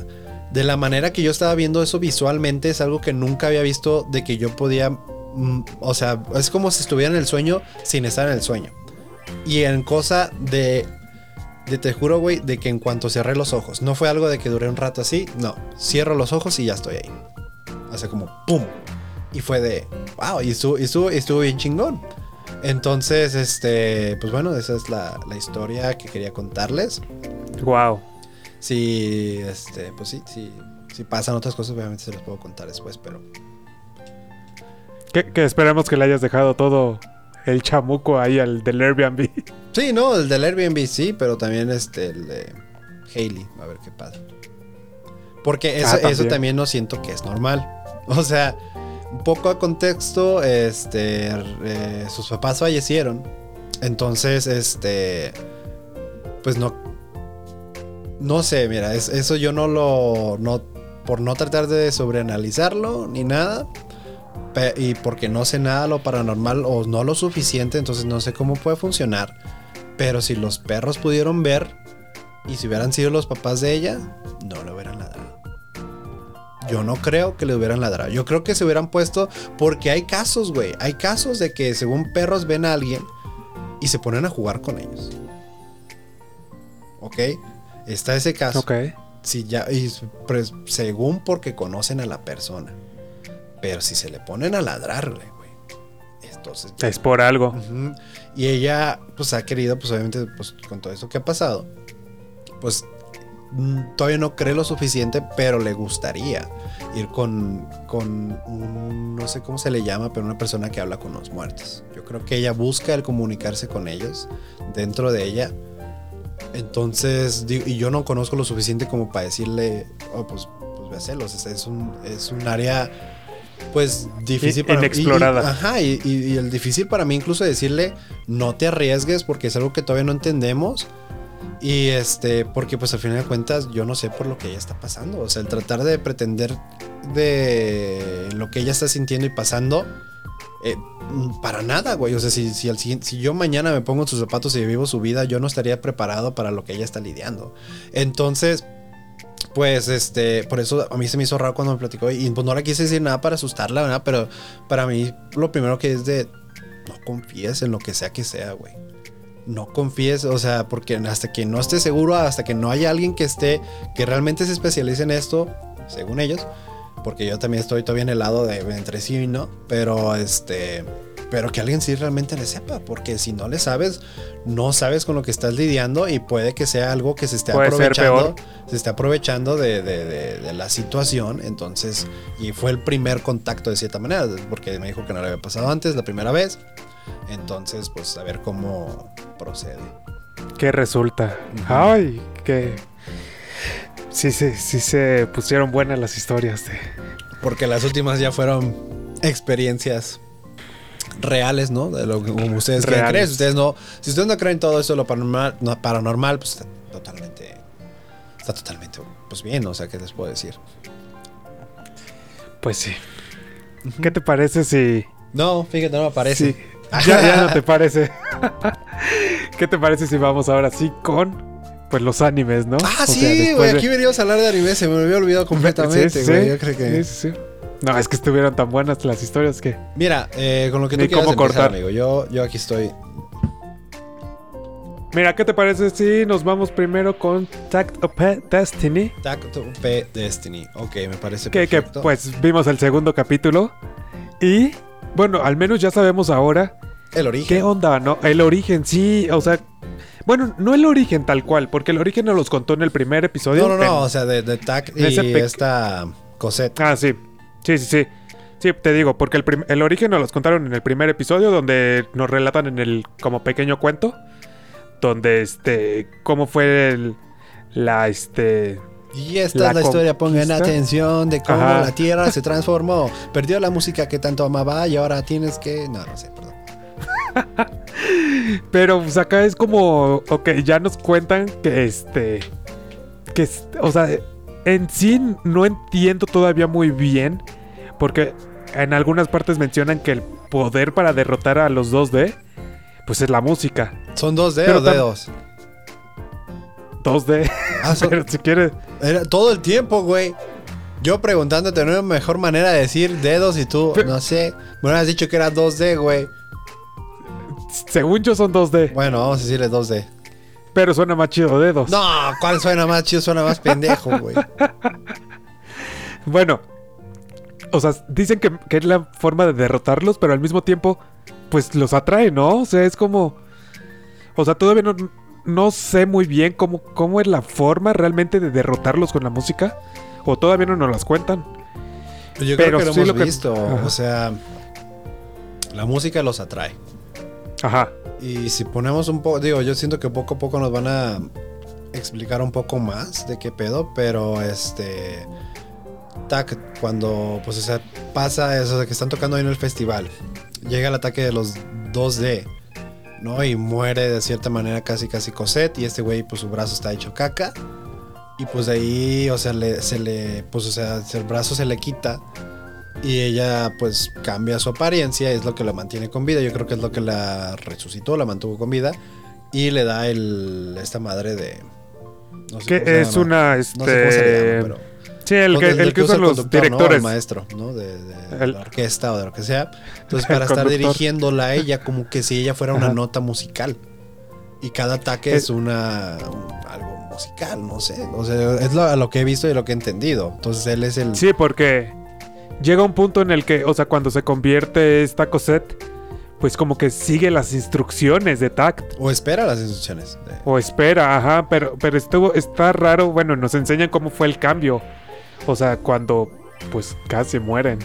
Speaker 2: de la manera que yo estaba viendo eso visualmente es algo que nunca había visto de que yo podía, mm, o sea, es como si estuviera en el sueño sin estar en el sueño. Y en cosa de, te juro, güey, de que en cuanto cerré los ojos, no fue algo de que duré un rato así, no, cierro los ojos y ya estoy ahí. Hace como ¡pum! Y fue de, wow, y estuvo, y estuvo bien chingón. Entonces, este, pues bueno, esa es la, la historia que quería contarles.
Speaker 1: Wow.
Speaker 2: Si, este, pues sí, sí, si pasan otras cosas, obviamente se los puedo contar después, pero
Speaker 1: Que, que esperemos que le hayas dejado todo el chamuco ahí al del Airbnb.
Speaker 2: sí, no, el del Airbnb sí, pero también este, el de Hailey, a ver qué pasa. Porque eso,
Speaker 1: Ah,
Speaker 2: eso
Speaker 1: también.
Speaker 2: también no siento que es normal. O sea, un poco a contexto, este, eh, sus papás fallecieron, entonces, este, pues no, no sé, mira, es- eso yo no lo, no, por no tratar de sobreanalizarlo ni nada, y porque no sé nada lo paranormal o no lo suficiente, entonces no sé cómo puede funcionar. Pero si los perros pudieron ver y si hubieran sido los papás de ella, no le hubieran ladrado. Yo no creo que le hubieran ladrado. Yo creo que se hubieran puesto porque hay casos, güey. Hay casos de que según perros ven a alguien y se ponen a jugar con ellos. ¿Ok? Está ese caso.
Speaker 1: Ok.
Speaker 2: Si ya, y pues, según porque conocen a la persona. Pero si se le ponen a ladrarle, güey. Entonces. ya-
Speaker 1: Es por algo.
Speaker 2: Y ella, pues ha querido, pues obviamente, pues con todo eso que ha pasado, pues todavía no cree lo suficiente, pero le gustaría ir con, con un, no sé cómo se le llama, pero una persona que habla con los muertos. Yo creo que ella busca el comunicarse con ellos dentro de ella. Entonces, digo, y yo no conozco lo suficiente como para decirle, oh, pues, pues ve a hacerlos. Es, es un, es un área, pues, difícil para y- y-
Speaker 1: inexplorada.
Speaker 2: ajá, y, y- y el difícil para mí incluso decirle, no te arriesgues porque es algo que todavía no entendemos. Y este, porque pues al final de cuentas yo no sé por lo que ella está pasando. O sea, el tratar de pretender de lo que ella está sintiendo y pasando, eh, para nada, güey. O sea, si, si, al si yo mañana me pongo en sus zapatos y vivo su vida, yo no estaría preparado para lo que ella está lidiando. Entonces, pues este, por eso a mí se me hizo raro cuando me platicó y pues no le quise decir nada para asustarla, ¿verdad? Pero para mí lo primero que es de, no confíes en lo que sea que sea, güey. No confíes, o sea, porque hasta que no esté seguro, hasta que no haya alguien que esté, que realmente se especialice en esto, según ellos, porque yo también estoy todavía en el lado de entre sí y no, pero este, pero que alguien sí realmente le sepa, porque si no le sabes, no sabes con lo que estás lidiando y puede que sea algo que se esté
Speaker 1: Puede
Speaker 2: aprovechando, se esté aprovechando de, de- de- de la situación, entonces, y fue el primer contacto de cierta manera, porque me dijo que no le había pasado antes, la primera vez, entonces, pues a ver cómo procede.
Speaker 1: ¿Qué resulta? Ay, que... Sí, sí, sí se pusieron buenas las historias de...
Speaker 2: Porque las últimas ya fueron experiencias reales, ¿no? De lo que como ustedes creer. Si ustedes no, si ustedes no creen todo eso de lo paranormal, no, paranormal, pues está totalmente, está totalmente, pues bien, o sea, ¿qué les puedo decir?
Speaker 1: Pues sí. ¿Qué te parece si...
Speaker 2: No, fíjate, no me parece.
Speaker 1: Sí. Ya, ya no te parece. ¿Qué te parece si vamos ahora sí con pues los animes, ¿no?
Speaker 2: Ah,
Speaker 1: O
Speaker 2: sí, güey, aquí venimos a hablar de anime, se me había olvidado completamente,
Speaker 1: Sí, sí,
Speaker 2: güey.
Speaker 1: sí.
Speaker 2: Yo creo que...
Speaker 1: Sí, sí, sí. No, es que estuvieron tan buenas las historias que...
Speaker 2: Mira, eh, con lo que tú quieras
Speaker 1: cómo
Speaker 2: empezar,
Speaker 1: cortar.
Speaker 2: amigo. Yo, yo aquí estoy.
Speaker 1: Mira, ¿qué te parece si nos vamos primero con Tact of Destiny?
Speaker 2: Taco P Destiny. Ok, me parece
Speaker 1: Que, que
Speaker 2: perfecto.
Speaker 1: pues vimos el segundo capítulo. Y bueno, al menos ya sabemos ahora
Speaker 2: El origen.
Speaker 1: qué onda, ¿no? El origen, sí, o sea... Bueno, no el origen tal cual, porque el origen nos los contó en el primer episodio.
Speaker 2: No, no, no, o sea, de, de Tac y esta Cosette.
Speaker 1: Ah, sí. Sí, sí, sí. Sí, te digo, porque el, el origen nos los contaron en el primer episodio, donde nos relatan en el como pequeño cuento, donde este, cómo fue el, la, este,
Speaker 2: Y esta
Speaker 1: La
Speaker 2: es la historia, pongan atención de cómo
Speaker 1: Ajá.
Speaker 2: la Tierra se transformó. Perdió la música que tanto amaba y ahora tienes que... No, no sé, perdón.
Speaker 1: pero pues acá es como, ok, ya nos cuentan que este, que, o sea, en sí no entiendo todavía muy bien, porque en algunas partes mencionan que el poder para derrotar a los 2D, pues es la música.
Speaker 2: ¿Son 2D
Speaker 1: Pero
Speaker 2: o
Speaker 1: tam-
Speaker 2: dedos?
Speaker 1: 2D.
Speaker 2: Ah, son-
Speaker 1: Pero si quieres,
Speaker 2: era todo el tiempo, güey. Yo preguntándote una mejor manera de decir dedos y tú,
Speaker 1: Pero-
Speaker 2: no sé, me hubieras dicho que era 2D, güey.
Speaker 1: según yo son 2D,
Speaker 2: Bueno, vamos a decirle 2D.
Speaker 1: pero suena más chido dedos.
Speaker 2: No, ¿cuál suena más chido? Suena más pendejo, güey.
Speaker 1: Bueno, o sea, dicen que, que es la forma de derrotarlos, pero al mismo tiempo, pues los atrae, ¿no? O sea, es como. O sea, todavía no, no sé muy bien cómo, cómo es la forma realmente de derrotarlos con la música. O todavía no nos las cuentan.
Speaker 2: Yo
Speaker 1: Pero
Speaker 2: creo que lo
Speaker 1: sí
Speaker 2: hemos
Speaker 1: lo que-
Speaker 2: visto. O sea, la música los atrae.
Speaker 1: Ajá.
Speaker 2: Y si ponemos un poco, digo, yo siento que poco a poco nos van a explicar un poco más de qué pedo, pero este. Tac, cuando pues o sea, pasa eso de que están tocando ahí en el festival, llega el ataque de los 2D, ¿no? Y muere de cierta manera casi casi Cosette y este güey pues su brazo está hecho caca. Y pues de ahí, o sea, le- se le, pues o sea, el brazo se le quita y ella pues cambia su apariencia, es lo que la mantiene con vida. Yo creo que es lo que la resucitó, la mantuvo con vida. Y le da el esta madre de. No sé
Speaker 1: Que es una.
Speaker 2: No sé cómo se le
Speaker 1: Este.
Speaker 2: llama, pero.
Speaker 1: Sí, el que, el que
Speaker 2: usa
Speaker 1: los directores.
Speaker 2: El maestro, ¿no? De, de la orquesta o de lo que sea. Entonces, para estar dirigiéndola a ella, como que si ella fuera una
Speaker 1: Ajá.
Speaker 2: nota musical. Y cada ataque
Speaker 1: Eh.
Speaker 2: es una. un- algo musical, no sé. O sea, es lo, a lo que he visto y lo que he entendido. Entonces, él es el.
Speaker 1: Sí, porque llega un punto en el que, o sea, cuando se convierte esta Cosette, pues como que sigue las instrucciones de Tact.
Speaker 2: O espera las instrucciones. de-
Speaker 1: O espera, ajá, pero, pero estuvo, está raro, bueno, nos enseñan cómo fue el cambio. O sea, cuando pues casi mueren.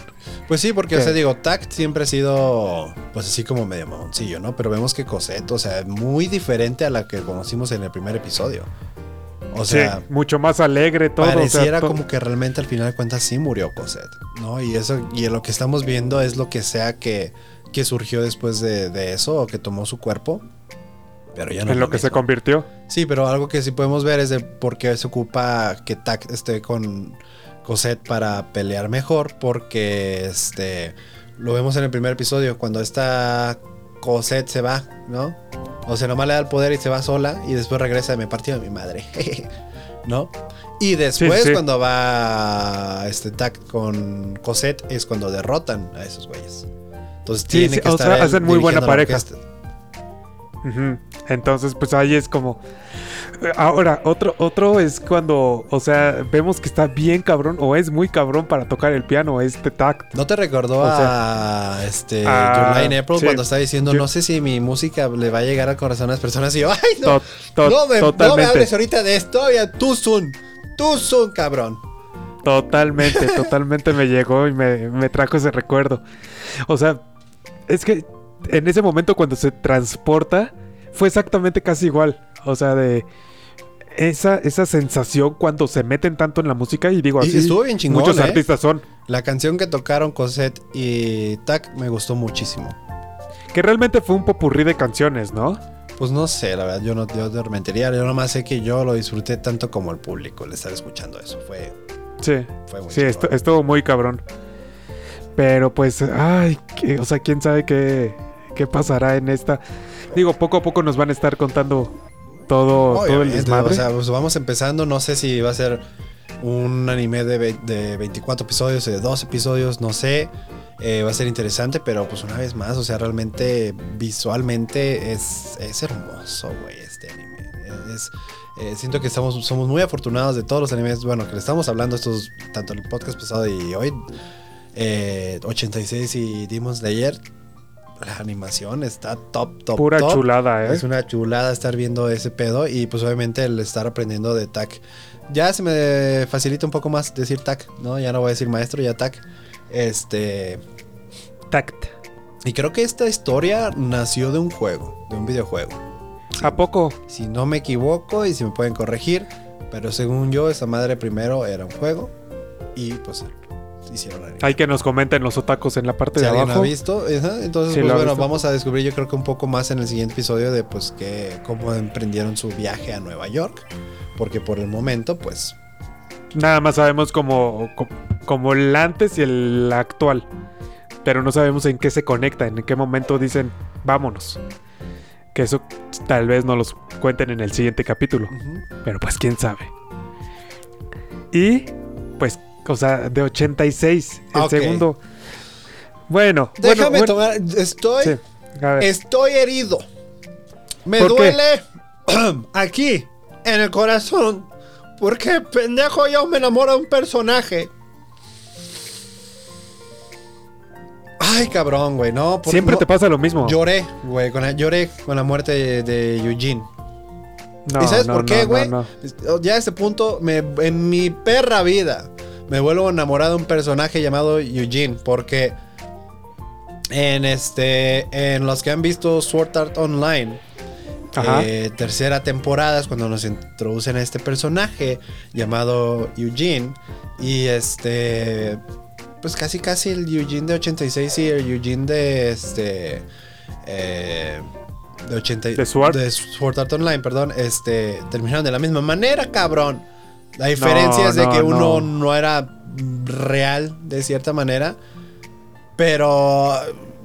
Speaker 2: Pues sí, porque, o
Speaker 1: ¿Qué?
Speaker 2: sea, digo, Tact siempre ha sido, pues así como medio mamoncillo, ¿no? Pero vemos que Cosette, o sea, muy diferente a la que conocimos en el primer episodio. O sea,
Speaker 1: sí, mucho más alegre todo. o sea,
Speaker 2: pareciera como que realmente al final de cuentas sí murió Cosette, ¿no? Y eso, y lo que estamos viendo es lo que sea que, que surgió después de, de eso o que tomó su cuerpo. Pero ya no
Speaker 1: en
Speaker 2: es
Speaker 1: lo que se convirtió.
Speaker 2: Sí, pero algo que sí podemos ver es de por qué se ocupa que Tac esté con Cosette para pelear mejor, porque este lo vemos en el primer episodio cuando esta Cosette se va, ¿no? O sea, nomás le da el poder y se va sola y después regresa y me partió mi madre, ¿no? Y después
Speaker 1: sí.
Speaker 2: cuando va este Tac con Cosette es cuando derrotan a esos güeyes. Entonces
Speaker 1: Sí,
Speaker 2: tiene que
Speaker 1: o
Speaker 2: estar
Speaker 1: sea,
Speaker 2: él
Speaker 1: hacen muy buena pareja.
Speaker 2: orquesta.
Speaker 1: Entonces, pues ahí es como. Ahora, otro, otro es cuando, o sea, vemos que está bien cabrón o es muy cabrón para tocar el piano, este tact.
Speaker 2: ¿No te recordó
Speaker 1: O
Speaker 2: a este
Speaker 1: a-
Speaker 2: July in April
Speaker 1: sí.
Speaker 2: cuando está diciendo
Speaker 1: Yo-
Speaker 2: no sé si mi música le va a llegar al corazón a las personas y yo, ay no,
Speaker 1: To- to-
Speaker 2: no, me, no me hables ahorita de esto, ya tú son, tú son cabrón.
Speaker 1: Totalmente, totalmente me llegó y me, me trajo ese recuerdo. O sea, es que en ese momento cuando se transporta fue exactamente casi igual. O sea, de esa, esa sensación cuando se meten tanto en la música y digo
Speaker 2: Y
Speaker 1: así.
Speaker 2: estuvo bien chingón,
Speaker 1: muchos
Speaker 2: ¿eh?
Speaker 1: artistas son.
Speaker 2: La canción que tocaron Cosette y Tac me gustó muchísimo.
Speaker 1: Que realmente fue un popurrí de canciones, ¿no?
Speaker 2: Pues no sé, la verdad, yo no yo te mentiría, yo nomás sé que yo lo disfruté tanto como el público el estar escuchando eso. Fue,
Speaker 1: Sí.
Speaker 2: fue muy
Speaker 1: Sí, estuvo muy cabrón. Pero pues, ay, que- o sea, quién sabe qué, qué pasará en esta. Digo, poco a poco nos van a estar contando todo, todo el desmadre.
Speaker 2: O sea, pues vamos empezando. No sé si va a ser un anime de, de 24 episodios o de 2 episodios, no sé. Eh, va a ser interesante, pero pues una vez más, o sea, realmente visualmente es, es hermoso, güey, este anime. Es, eh, siento que estamos, somos muy afortunados de todos los animes, bueno, que le estamos hablando estos, tanto en el podcast pasado y hoy, eh, 86 y Demon Slayer. La animación está top, top,
Speaker 1: Pura
Speaker 2: top.
Speaker 1: chulada, ¿eh?
Speaker 2: Es una chulada estar viendo ese pedo y pues obviamente el estar aprendiendo de TAC. Ya se me facilita un poco más decir TAC, ¿no? Ya no voy a decir maestro, ya TAC. Este...
Speaker 1: Tact.
Speaker 2: Y creo que esta historia nació de un juego, de un videojuego.
Speaker 1: ¿A poco?
Speaker 2: Si no me equivoco y si me pueden corregir, pero según yo esa madre primero era un juego y pues hicieron anime.
Speaker 1: Hay que nos comenten los otacos en la parte
Speaker 2: Si
Speaker 1: de
Speaker 2: alguien lo ha
Speaker 1: abajo.
Speaker 2: visto, ajá, entonces
Speaker 1: Sí,
Speaker 2: pues bueno,
Speaker 1: visto.
Speaker 2: vamos a descubrir yo creo que un poco más en el siguiente episodio de pues que cómo emprendieron su viaje a Nueva York, porque por el momento pues
Speaker 1: Nada más sabemos como, co- como el antes y el actual. Pero no sabemos en qué se conectan, en qué momento dicen, vámonos. Que eso tal vez no los cuenten en el siguiente capítulo. Pero pues quién sabe. Y pues, o sea, de 86, el segundo. Bueno,
Speaker 2: déjame
Speaker 1: bueno,
Speaker 2: tomar, estoy
Speaker 1: sí,
Speaker 2: estoy herido. Me duele aquí en el corazón porque pendejo yo me enamoro de un personaje. Ay, cabrón, güey, no, por-
Speaker 1: Siempre
Speaker 2: no,
Speaker 1: te pasa lo mismo.
Speaker 2: Lloré, güey, con la, lloré con la muerte de, de Eugene.
Speaker 1: No,
Speaker 2: ¿Y sabes
Speaker 1: no,
Speaker 2: por qué, güey? Ya a este punto, me, en mi perra vida, me vuelvo enamorado de un personaje llamado Eugene. Porque en este. En los que han visto Sword Art Online. Eh, tercera temporada es cuando nos introducen a este personaje llamado Eugene. Y este. Pues casi casi el Eugene de 86 y el Eugene de este. eh, de 80
Speaker 1: ¿De Sword?
Speaker 2: de Sword Art Online, perdón, este terminaron de la misma manera, cabrón. La diferencia es de
Speaker 1: no,
Speaker 2: que uno
Speaker 1: no.
Speaker 2: no era real de cierta manera, pero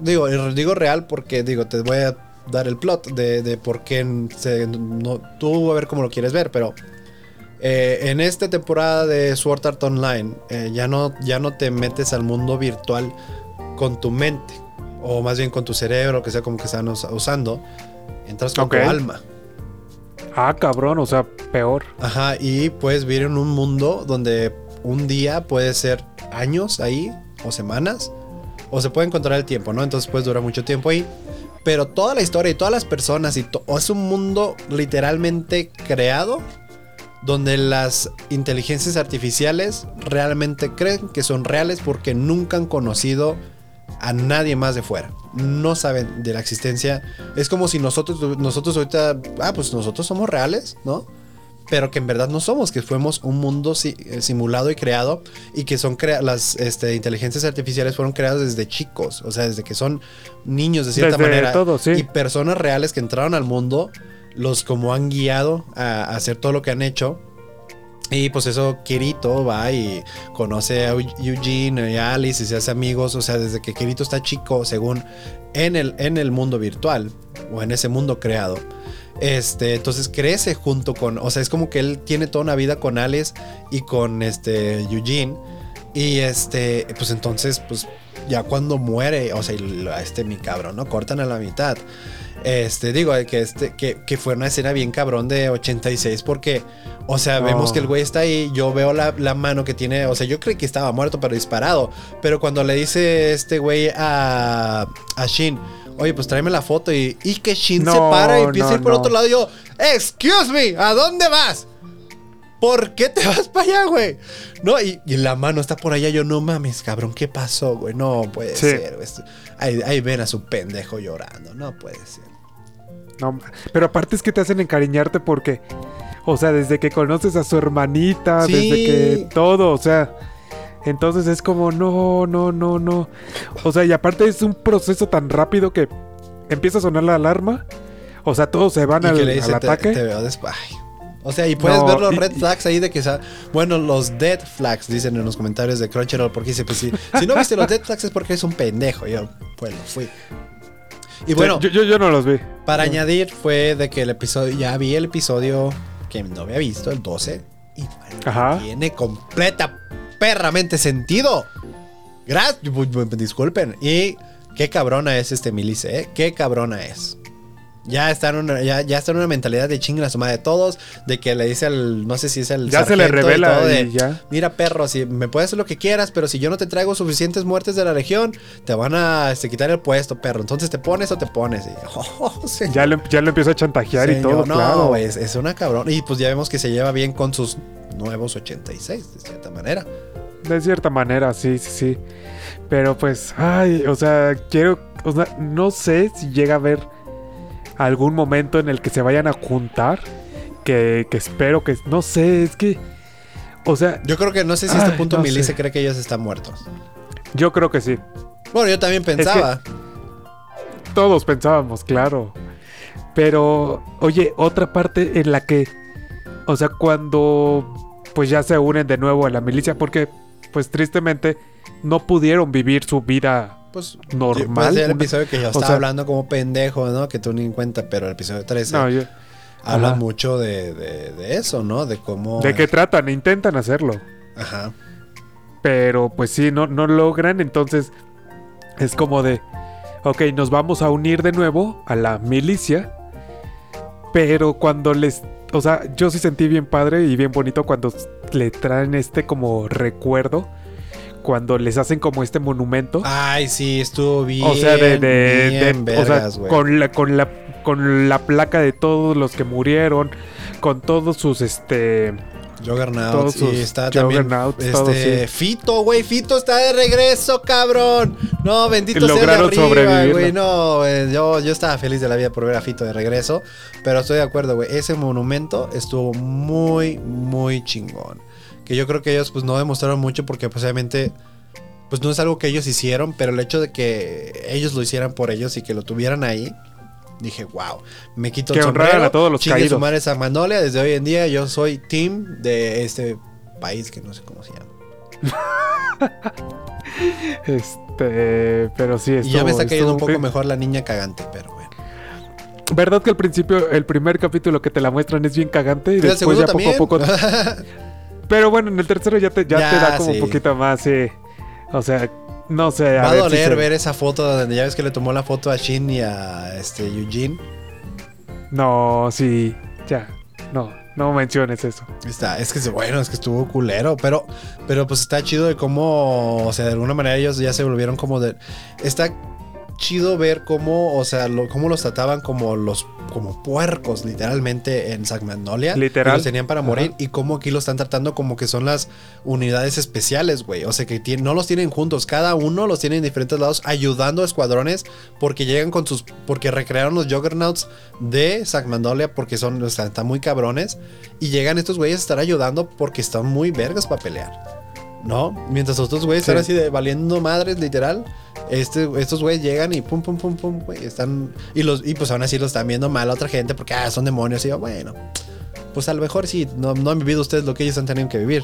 Speaker 2: digo, digo real porque digo, te voy a dar el plot de, de por qué se, no, tú a ver cómo lo quieres ver, pero eh, en esta temporada de Sword Art Online eh, ya, no, ya no te metes al mundo virtual con tu mente, o más bien con tu cerebro, que sea como que están us- usando, entras con tu alma.
Speaker 1: Ah, cabrón, o sea, peor.
Speaker 2: Ajá, y puedes vivir en un mundo donde un día puede ser años ahí, o semanas, o se puede encontrar el tiempo, ¿no? Entonces puedes durar mucho tiempo ahí. Pero toda la historia y todas las personas, y es un mundo literalmente creado donde las inteligencias artificiales realmente creen que son reales porque nunca han conocido a nadie más de fuera. No saben de la existencia. Es como si nosotros, nosotros ahorita, ah, pues nosotros somos reales, ¿no? Pero que en verdad no somos, que fuimos un mundo si- eh, simulado y creado y que son crea las este, inteligencias artificiales fueron creadas desde chicos, o sea, desde que son niños de cierta
Speaker 1: Desde
Speaker 2: manera
Speaker 1: todo, sí.
Speaker 2: y personas reales que entraron al mundo, los como han guiado a, a hacer todo lo que han hecho. Y pues eso, Kirito va y conoce a Eu- Eugene y a Alice y se hace amigos. O sea, desde que Kirito está chico, según en el, en el mundo virtual o en ese mundo creado. Este, entonces crece junto con, o sea, es como que él tiene toda una vida con Alice y con este Eugene. Y este, pues entonces, pues ya cuando muere, o sea, este mi cabrón, ¿no? Cortan a la mitad. Este, digo, que, este, que, que fue una escena bien cabrón de 86 porque, o sea, vemos
Speaker 1: Oh.
Speaker 2: que el güey está ahí, yo veo la, la mano que tiene, o sea, yo creí que estaba muerto pero disparado, pero cuando le dice este güey a, a Shin, oye, pues tráeme la foto y, y que Shin se para y empieza a ir por
Speaker 1: no.
Speaker 2: otro lado y yo, excuse me, ¿a dónde vas? ¿Por qué te vas para allá, güey? No, y, y la mano está por allá. Yo, no mames, cabrón, ¿qué pasó, güey? No puede
Speaker 1: Sí.
Speaker 2: ser. güey. Ahí, ahí ven a su pendejo llorando. No puede ser.
Speaker 1: No, pero aparte es que te hacen encariñarte porque, o sea, desde que conoces a su hermanita,
Speaker 2: Sí.
Speaker 1: desde que todo, o sea, entonces es como, no, no, no, no. O sea, y aparte es un proceso tan rápido que empieza a sonar la alarma, o sea, todos se van al,
Speaker 2: dice,
Speaker 1: al ataque.
Speaker 2: te veo. O sea, y puedes
Speaker 1: No,
Speaker 2: ver los red flags ahí de que... sa- Bueno, los dead flags, dicen en los comentarios de Crunchyroll. Porque dice, pues si, si no viste los dead flags es porque eres un pendejo. Yo, pues lo fui. Y bueno,
Speaker 1: yo, yo, yo no los vi.
Speaker 2: para añadir fue de que el episodio... Ya vi el episodio que no había visto, el 12. Y
Speaker 1: Ajá.
Speaker 2: tiene completa perramente sentido. Gracias. Disculpen. Y qué cabrona es este Milice, ¿eh? Qué cabrona es. Ya está en una, ya, ya está en una mentalidad de chingue la suma de todos. De que le dice al. No sé si es el.
Speaker 1: Ya se le
Speaker 2: y
Speaker 1: revela
Speaker 2: todo de,
Speaker 1: y ya.
Speaker 2: Mira, perro, si me puedes hacer lo que quieras, pero si yo no te traigo suficientes muertes de la región, te van a este, quitar el puesto, perro. Entonces te pones o te pones. Y, oh.
Speaker 1: Ya lo, ya lo empieza a chantajear y todo,
Speaker 2: no,
Speaker 1: claro.
Speaker 2: es, es una cabrón. Y pues ya vemos que se lleva bien con sus nuevos 86, de cierta manera.
Speaker 1: De cierta manera, sí, sí, sí. Pero pues, ay, o sea, quiero, o sea, no sé si llega a haber algún momento en el que se vayan a juntar. Que, que espero que, no sé, es que, o sea,
Speaker 2: Yo creo que no sé si a este punto
Speaker 1: no
Speaker 2: Milice
Speaker 1: sé.
Speaker 2: cree que ellos están muertos.
Speaker 1: yo creo que sí.
Speaker 2: Bueno, yo también pensaba.
Speaker 1: Todos pensábamos, claro. Pero, oye, otra parte en la que, o sea, cuando pues ya se unen de nuevo a la milicia, porque pues tristemente no pudieron vivir su vida
Speaker 2: Pues
Speaker 1: normal.
Speaker 2: El episodio que yo
Speaker 1: o
Speaker 2: estaba
Speaker 1: sea-
Speaker 2: hablando como pendejo, ¿no? Que tú ni en cuenta, pero el episodio 13
Speaker 1: No, yo-
Speaker 2: habla
Speaker 1: ajá.
Speaker 2: mucho de, de- de eso, ¿no? De cómo.
Speaker 1: ¿De qué tratan? Intentan hacerlo.
Speaker 2: Ajá.
Speaker 1: Pero pues sí, no, no logran. Entonces es como de, ok, nos vamos a unir de nuevo a la milicia. Pero cuando les... O sea, yo sí sentí bien padre y bien bonito cuando le traen este como recuerdo. Cuando les hacen como este monumento.
Speaker 2: Ay, sí, estuvo bien.
Speaker 1: o sea, de... de,
Speaker 2: bien
Speaker 1: de- o sea,
Speaker 2: vergas, güey.
Speaker 1: con la, con la con la placa de todos los que murieron. Con todos sus este... Sus
Speaker 2: y está también. Este,
Speaker 1: todos, sí.
Speaker 2: Fito, güey. Fito está de regreso, cabrón. No, bendito sea de
Speaker 1: Lograron
Speaker 2: arriba, güey. No, güey, yo, yo estaba feliz de la vida por ver a Fito de regreso. Pero estoy de acuerdo, güey. Ese monumento estuvo muy, muy chingón. Que yo creo que ellos, pues, no demostraron mucho porque, pues, obviamente. Pues no es algo que ellos hicieron, pero el hecho de que ellos lo hicieran por ellos y que lo tuvieran ahí, dije, wow, me quito
Speaker 1: Que
Speaker 2: el sombrero.
Speaker 1: a todos los caídos.
Speaker 2: madre esa Magnolia. Desde hoy en día yo soy team de este país que no sé cómo se llama.
Speaker 1: Este... Pero sí,
Speaker 2: y ya me está cayendo un poco mejor la niña cagante, pero bueno.
Speaker 1: ¿Verdad que al principio, el primer capítulo que te la muestran es bien cagante y
Speaker 2: el
Speaker 1: después ya
Speaker 2: también.
Speaker 1: poco a poco... Pero bueno, en el tercero ya te, ya
Speaker 2: Ya,
Speaker 1: te da como
Speaker 2: sí.
Speaker 1: un poquito más, sí. O sea, no sé.
Speaker 2: Va a
Speaker 1: ver si
Speaker 2: doler
Speaker 1: se-
Speaker 2: ver esa foto donde ya ves que le tomó la foto a Shin y a este Eugene.
Speaker 1: No, sí, ya. No, no menciones eso.
Speaker 2: Está, es que es- bueno, es que estuvo culero, pero, pero pues está chido de cómo, o sea, de alguna manera ellos ya se volvieron como de, está chido ver cómo, o sea, lo- cómo los trataban como los, como puercos, literalmente en Zack Magnolia.
Speaker 1: Literal.
Speaker 2: Y los tenían para morir
Speaker 1: Ajá.
Speaker 2: y cómo aquí lo están tratando como que son las unidades especiales, güey. O sea, que no los tienen juntos, cada uno los tiene en diferentes lados ayudando a escuadrones porque llegan con sus, porque recrearon los Juggernauts de Magnolia porque son, o sea, están muy cabrones. Y llegan estos güeyes a estar ayudando porque están muy vergas para pelear. ¿No? Mientras otros güeyes
Speaker 1: Sí.
Speaker 2: están así de valiendo madres, literal. Este, estos güeyes llegan y pum, pum, pum, pum, güey. Están. Y los, y pues aún así los están viendo mal a otra gente porque ah, son demonios. Y yo, bueno. Pues a lo mejor sí, no, no han vivido ustedes lo que ellos han tenido que vivir.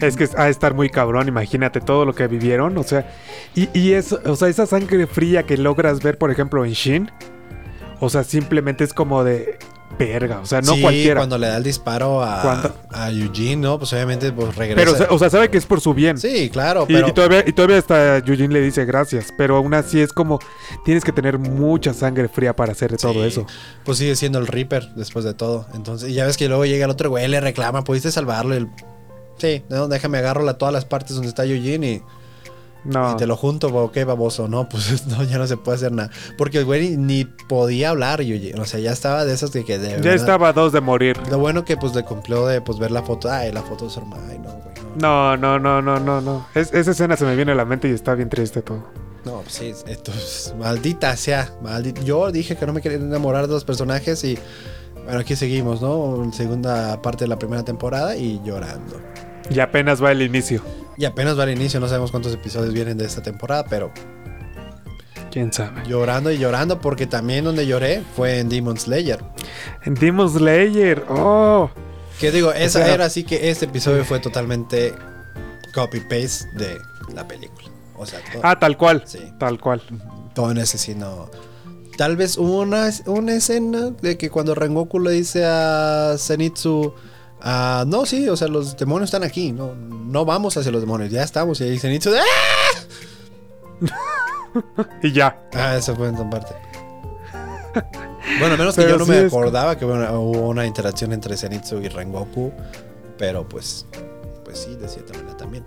Speaker 1: Es que ha de estar muy cabrón, imagínate todo lo que vivieron, o sea, y, y eso, o sea, esa sangre fría que logras ver, por ejemplo, en Shin, o sea, simplemente es como de, verga. O sea, no
Speaker 2: sí,
Speaker 1: cualquiera.
Speaker 2: cuando le da el disparo a, a Eugene, ¿no? Pues obviamente pues regresa.
Speaker 1: Pero, o sea, sabe que es por su bien.
Speaker 2: sí, claro,
Speaker 1: Y,
Speaker 2: pero...
Speaker 1: y todavía, y todavía hasta Eugene le dice gracias, pero aún así es como tienes que tener mucha sangre fría para hacer todo eso.
Speaker 2: Pues sigue siendo el Reaper después de todo. Entonces, y ya ves que luego llega el otro güey, le reclama, pudiste salvarlo. y el- Sí, no, déjame agarro la, todas las partes donde está Eugene y,
Speaker 1: No.
Speaker 2: y te lo junto, ¿o qué baboso? No, pues no, ya no se puede hacer nada. Porque el güey ni podía hablar, Eugene. O sea, ya estaba de esos que, que de
Speaker 1: ya
Speaker 2: verdad-
Speaker 1: estaba a dos de morir.
Speaker 2: Lo bueno que pues le cumplió de pues ver la foto. Ay, la foto de su hermana. Ay, no, güey.
Speaker 1: No,
Speaker 2: No,
Speaker 1: no, no, no, no. Es- esa escena se me viene a la mente y está bien triste todo.
Speaker 2: no pues sí, esto es maldita sea. maldita. Yo dije que no me quería enamorar de los personajes y bueno, aquí seguimos, ¿no? Segunda parte de la primera temporada y llorando.
Speaker 1: Y apenas va el inicio.
Speaker 2: Y apenas va al inicio, no sabemos cuántos episodios vienen de esta temporada, pero
Speaker 1: Quién sabe.
Speaker 2: llorando y llorando porque también donde lloré fue en Demon Slayer.
Speaker 1: En Demon Slayer. Oh.
Speaker 2: Que digo, esa
Speaker 1: sea-
Speaker 2: era así que este episodio fue totalmente copy-paste de la película. O sea, todo,
Speaker 1: Ah, tal cual.
Speaker 2: Sí.
Speaker 1: Tal cual.
Speaker 2: todo en ese sí no... Tal vez hubo una, una escena de que cuando Rengoku le dice a Zenitsu... ah, no, sí, o sea, los demonios están aquí. No, no vamos hacia los demonios, ya estamos. Y ahí Zenitsu... ¡ah!
Speaker 1: Y ya.
Speaker 2: Ah, eso fue en parte. Bueno, menos que yo no me
Speaker 1: es-
Speaker 2: acordaba que hubo una, hubo una interacción entre Zenitsu y Rengoku. Pero pues, pues sí, de cierta manera también.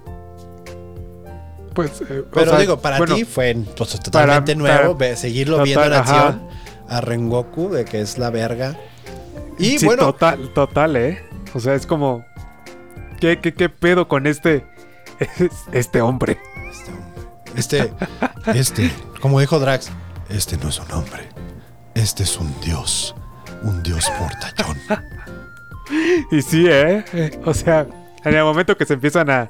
Speaker 1: Pues. eh,
Speaker 2: Pero
Speaker 1: sea,
Speaker 2: digo, para
Speaker 1: bueno,
Speaker 2: ti fue pues, totalmente
Speaker 1: para-
Speaker 2: nuevo
Speaker 1: para-
Speaker 2: seguirlo
Speaker 1: total,
Speaker 2: viendo en
Speaker 1: ajá.
Speaker 2: acción a Rengoku, de que es la verga. Y
Speaker 1: sí,
Speaker 2: bueno,
Speaker 1: Total, total, ¿eh? O sea, es como. ¿Qué, qué, qué pedo con este. Este hombre?
Speaker 2: este, hombre, este, este, como dijo Drax, este no es un hombre, este es un dios, un dios portachón.
Speaker 1: Y sí, ¿eh? Eh, O sea, en el momento que se empiezan a,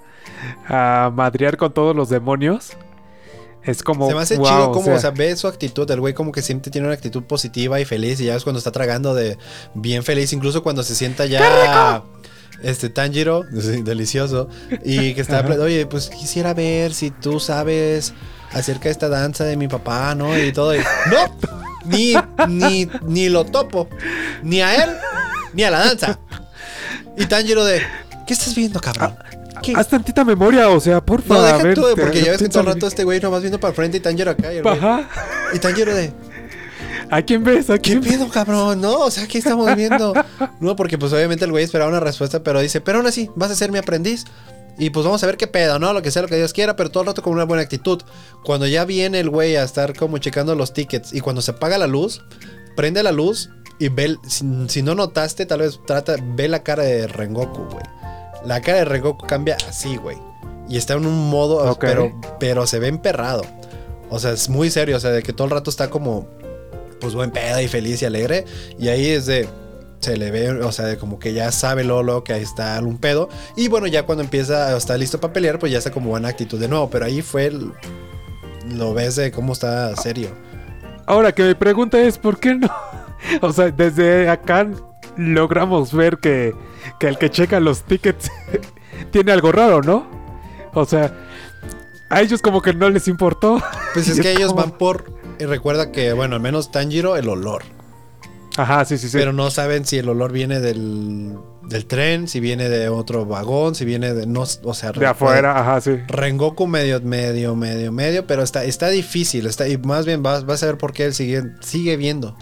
Speaker 1: a madrear con todos los demonios, es como.
Speaker 2: Se me hace
Speaker 1: wow,
Speaker 2: chido
Speaker 1: o
Speaker 2: como,
Speaker 1: sea,
Speaker 2: o sea, ve su actitud, el güey como que siempre tiene una actitud positiva y feliz, y ya ves cuando está tragando de bien feliz, incluso cuando se sienta ya este Tanjiro, sí, delicioso, y que está, oye, pues quisiera ver si tú sabes acerca de esta danza de mi papá, ¿no? Y todo, y, no, ni, ni, ni lo topo, ni a él, ni a la danza. Y Tanjiro de, ¿qué estás viendo, cabrón? ¿Qué?
Speaker 1: Haz tantita memoria, o sea, porfa.
Speaker 2: No,
Speaker 1: a
Speaker 2: deja tú, porque ya ves que todo el rato este güey nomás viendo para frente y Tanjiro acá. Y, el
Speaker 1: Ajá.
Speaker 2: y Tanjiro de,
Speaker 1: ¿A quién ves? ¿A
Speaker 2: ¿Qué
Speaker 1: quién
Speaker 2: pedo, cabrón? No, o sea, ¿qué estamos viendo? No, porque pues obviamente el güey esperaba una respuesta, pero dice, pero aún así, vas a ser mi aprendiz. Y pues vamos a ver qué pedo, ¿no? Lo que sea, lo que Dios quiera, pero todo el rato con una buena actitud. Cuando ya viene el güey a estar como checando los tickets y cuando se apaga la luz, prende la luz y ve, si, si no notaste, tal vez trata, ve la cara de Rengoku, güey. La cara de Rengoku cambia así, güey. Y está en un modo, pero, pero se ve emperrado. O sea, es muy serio, o sea, de que todo el rato está como pues buen pedo y feliz y alegre. Y ahí es de. Se le ve, o sea, de como que ya sabe Lolo que ahí está un pedo. Y bueno, ya cuando empieza, está listo para pelear, pues ya está como buena actitud de nuevo. Pero ahí fue el. Lo ves de cómo está serio.
Speaker 1: Ahora que mi pregunta es, ¿por qué no? O sea, desde acá logramos ver que, que el que checa los tickets tiene algo raro, ¿no? O sea, a ellos como que no les importó.
Speaker 2: Pues es que ellos van por. Y recuerda que, bueno, al menos Tanjiro, el olor.
Speaker 1: Ajá, sí, sí, sí.
Speaker 2: Pero no saben si el olor viene del, del tren, si viene de otro vagón, si viene de. No, o sea,
Speaker 1: de afuera, ajá, sí.
Speaker 2: Rengoku medio, medio, medio, medio, pero está, está difícil. Está, y más bien vas, vas a ver por qué él sigue, sigue viendo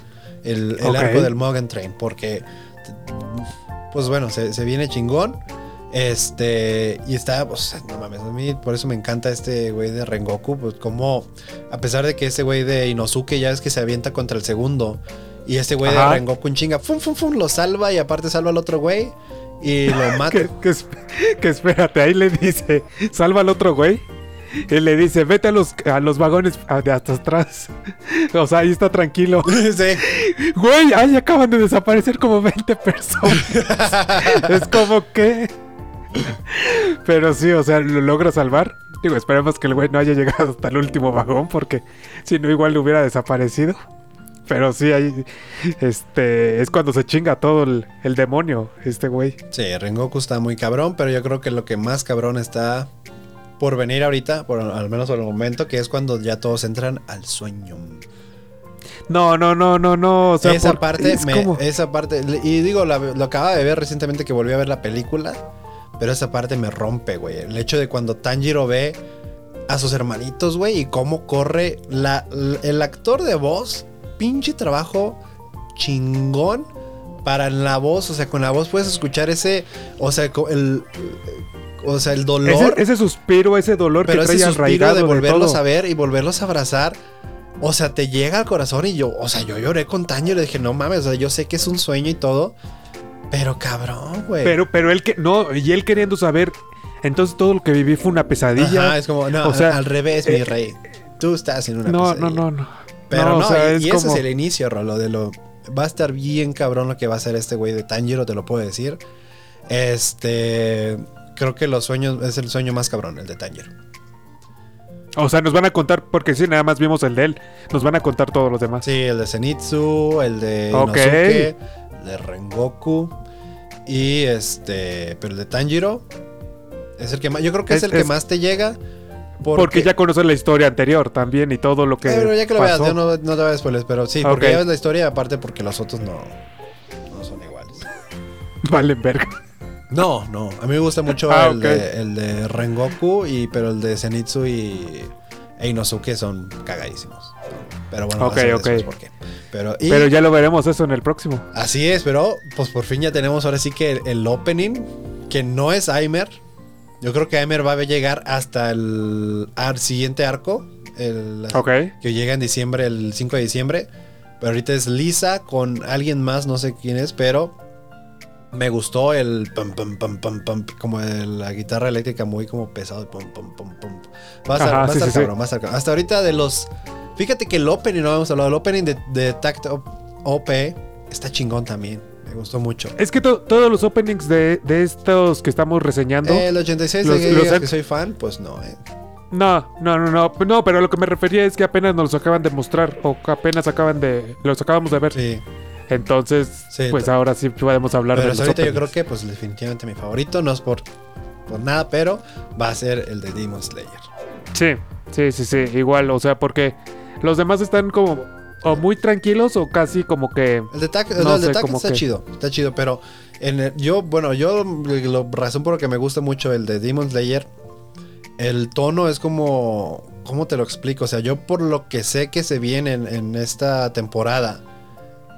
Speaker 2: el, el arco del Mugen Train. Porque, pues bueno, se, se viene chingón. Este, y está, pues, no mames, a mí por eso me encanta este güey de Rengoku. Pues como, a pesar de que ese güey de Inosuke ya es que se avienta contra el segundo. Y este güey de. Rengoku en chinga, fum, fum, fum, lo salva y aparte salva al otro güey. Y lo mata.
Speaker 1: Que, que, que espérate, ahí le dice, salva al otro güey. Y le dice, vete a los, a los vagones de hasta atrás. O sea, ahí está tranquilo.
Speaker 2: Sí.
Speaker 1: Güey, ahí acaban de desaparecer como 20 personas. es como que. Pero sí, o sea, lo logra salvar. Digo, esperemos que el güey no haya llegado hasta el último vagón, porque si no, igual le hubiera desaparecido. Pero sí, ahí. Este. Es cuando se chinga todo el, el demonio, este güey.
Speaker 2: Sí, Rengoku está muy cabrón, pero yo creo que lo que más cabrón está por venir ahorita, por, al menos por el momento, que es cuando ya todos entran al sueño.
Speaker 1: No, no, no, no, no. O sea,
Speaker 2: esa
Speaker 1: por-
Speaker 2: parte,
Speaker 1: es
Speaker 2: me-
Speaker 1: como-
Speaker 2: esa parte, y digo, la- lo acababa de ver recientemente que volví a ver la película, pero esa parte me rompe, güey. El hecho de cuando Tanjiro ve a sus hermanitos, güey, y cómo corre la, el actor de voz, pinche trabajo chingón para la voz, o sea, con la voz puedes escuchar ese, o sea, el, o sea, el dolor.
Speaker 1: ese, ese suspiro, ese dolor
Speaker 2: Pero
Speaker 1: que
Speaker 2: ese suspiro de
Speaker 1: de
Speaker 2: volverlos a ver y volverlos a abrazar. O sea, te llega al corazón y yo, o sea, yo lloré con Taño y le dije, no mames, o sea, yo sé que es un sueño y todo. Pero cabrón, güey.
Speaker 1: Pero, pero él que. No, y él queriendo saber. Entonces todo lo que viví fue una pesadilla.
Speaker 2: Ajá, es como, no,
Speaker 1: o sea,
Speaker 2: al revés, mi
Speaker 1: eh,
Speaker 2: rey. Tú estás en una
Speaker 1: no,
Speaker 2: pesadilla.
Speaker 1: no, no, no.
Speaker 2: Pero no,
Speaker 1: o sea,
Speaker 2: y,
Speaker 1: es
Speaker 2: y ese
Speaker 1: como-
Speaker 2: es el inicio, Rolo, de lo... Va a estar bien cabrón lo que va a hacer este güey de Tanjiro, te lo puedo decir. Este... Creo que los sueños... Es el sueño más cabrón, el de Tanjiro.
Speaker 1: O sea, nos van a contar, porque sí, nada más vimos el de él. Nos van a contar todos los demás.
Speaker 2: Sí, el de Zenitsu, el de
Speaker 1: Ok.
Speaker 2: Inosuke, el de Rengoku y este, pero el de Tanjiro es el que más, yo creo que es,
Speaker 1: Es-
Speaker 2: el que
Speaker 1: es-
Speaker 2: más te llega
Speaker 1: Porque, ya conoces la historia anterior también y todo lo que.
Speaker 2: pero ya que lo
Speaker 1: pasó.
Speaker 2: veas, yo no, no te voy a spoilers, pero sí, porque ya ves la historia aparte porque los otros no no son iguales.
Speaker 1: Valen verga.
Speaker 2: No, no, a mí me gusta mucho
Speaker 1: Ah,
Speaker 2: el, de, el de Rengoku y pero el de Zenitsu y e Inosuke son cagadísimos. Pero bueno,
Speaker 1: Ok,
Speaker 2: vas a ver
Speaker 1: ok.
Speaker 2: después por qué. Pero, y-
Speaker 1: Pero ya lo veremos eso en el próximo.
Speaker 2: Así es, pero pues por fin ya tenemos ahora sí que el, el opening, que no es Aimer. Yo creo que Aimer va a llegar hasta el ar- siguiente arco, el- que llega en diciembre, el 5 de diciembre. Pero ahorita es Lisa con alguien más, no sé quién es, pero me gustó el pum pum pum pum pum, como el- la guitarra eléctrica muy como pesado, estar,
Speaker 1: Ajá,
Speaker 2: a
Speaker 1: sí,
Speaker 2: cabrón, cabrón. Hasta ahorita de los Fíjate que el opening, no hemos hablado, el opening de, de Tact OP está chingón también. Me gustó mucho.
Speaker 1: Es que to- todos los openings de, de estos que estamos reseñando.
Speaker 2: Eh, el 86
Speaker 1: Los-
Speaker 2: de que
Speaker 1: los han-
Speaker 2: que soy fan, pues no, eh.
Speaker 1: No, no, no, no. No, pero a lo que me refería es que apenas nos los acaban de mostrar. O apenas acaban de. Los acabamos de ver.
Speaker 2: Sí.
Speaker 1: Entonces,
Speaker 2: Sí,
Speaker 1: pues ahora sí podemos hablar
Speaker 2: Pero
Speaker 1: de los
Speaker 2: ahorita yo creo que, pues definitivamente mi favorito, no es por, por nada, pero va a ser el de Demon Slayer.
Speaker 1: Sí, sí, sí, sí. Igual, o sea, porque los demás están como. O muy tranquilos o casi como que.
Speaker 2: El de Tac,
Speaker 1: No
Speaker 2: el de
Speaker 1: sé,
Speaker 2: Tac
Speaker 1: como
Speaker 2: está
Speaker 1: que-
Speaker 2: chido, está chido, pero en el- yo, bueno, yo la razón por la que me gusta mucho el de Demon Slayer, el tono es como, ¿cómo te lo explico? O sea, yo por lo que sé que se viene en, en esta temporada,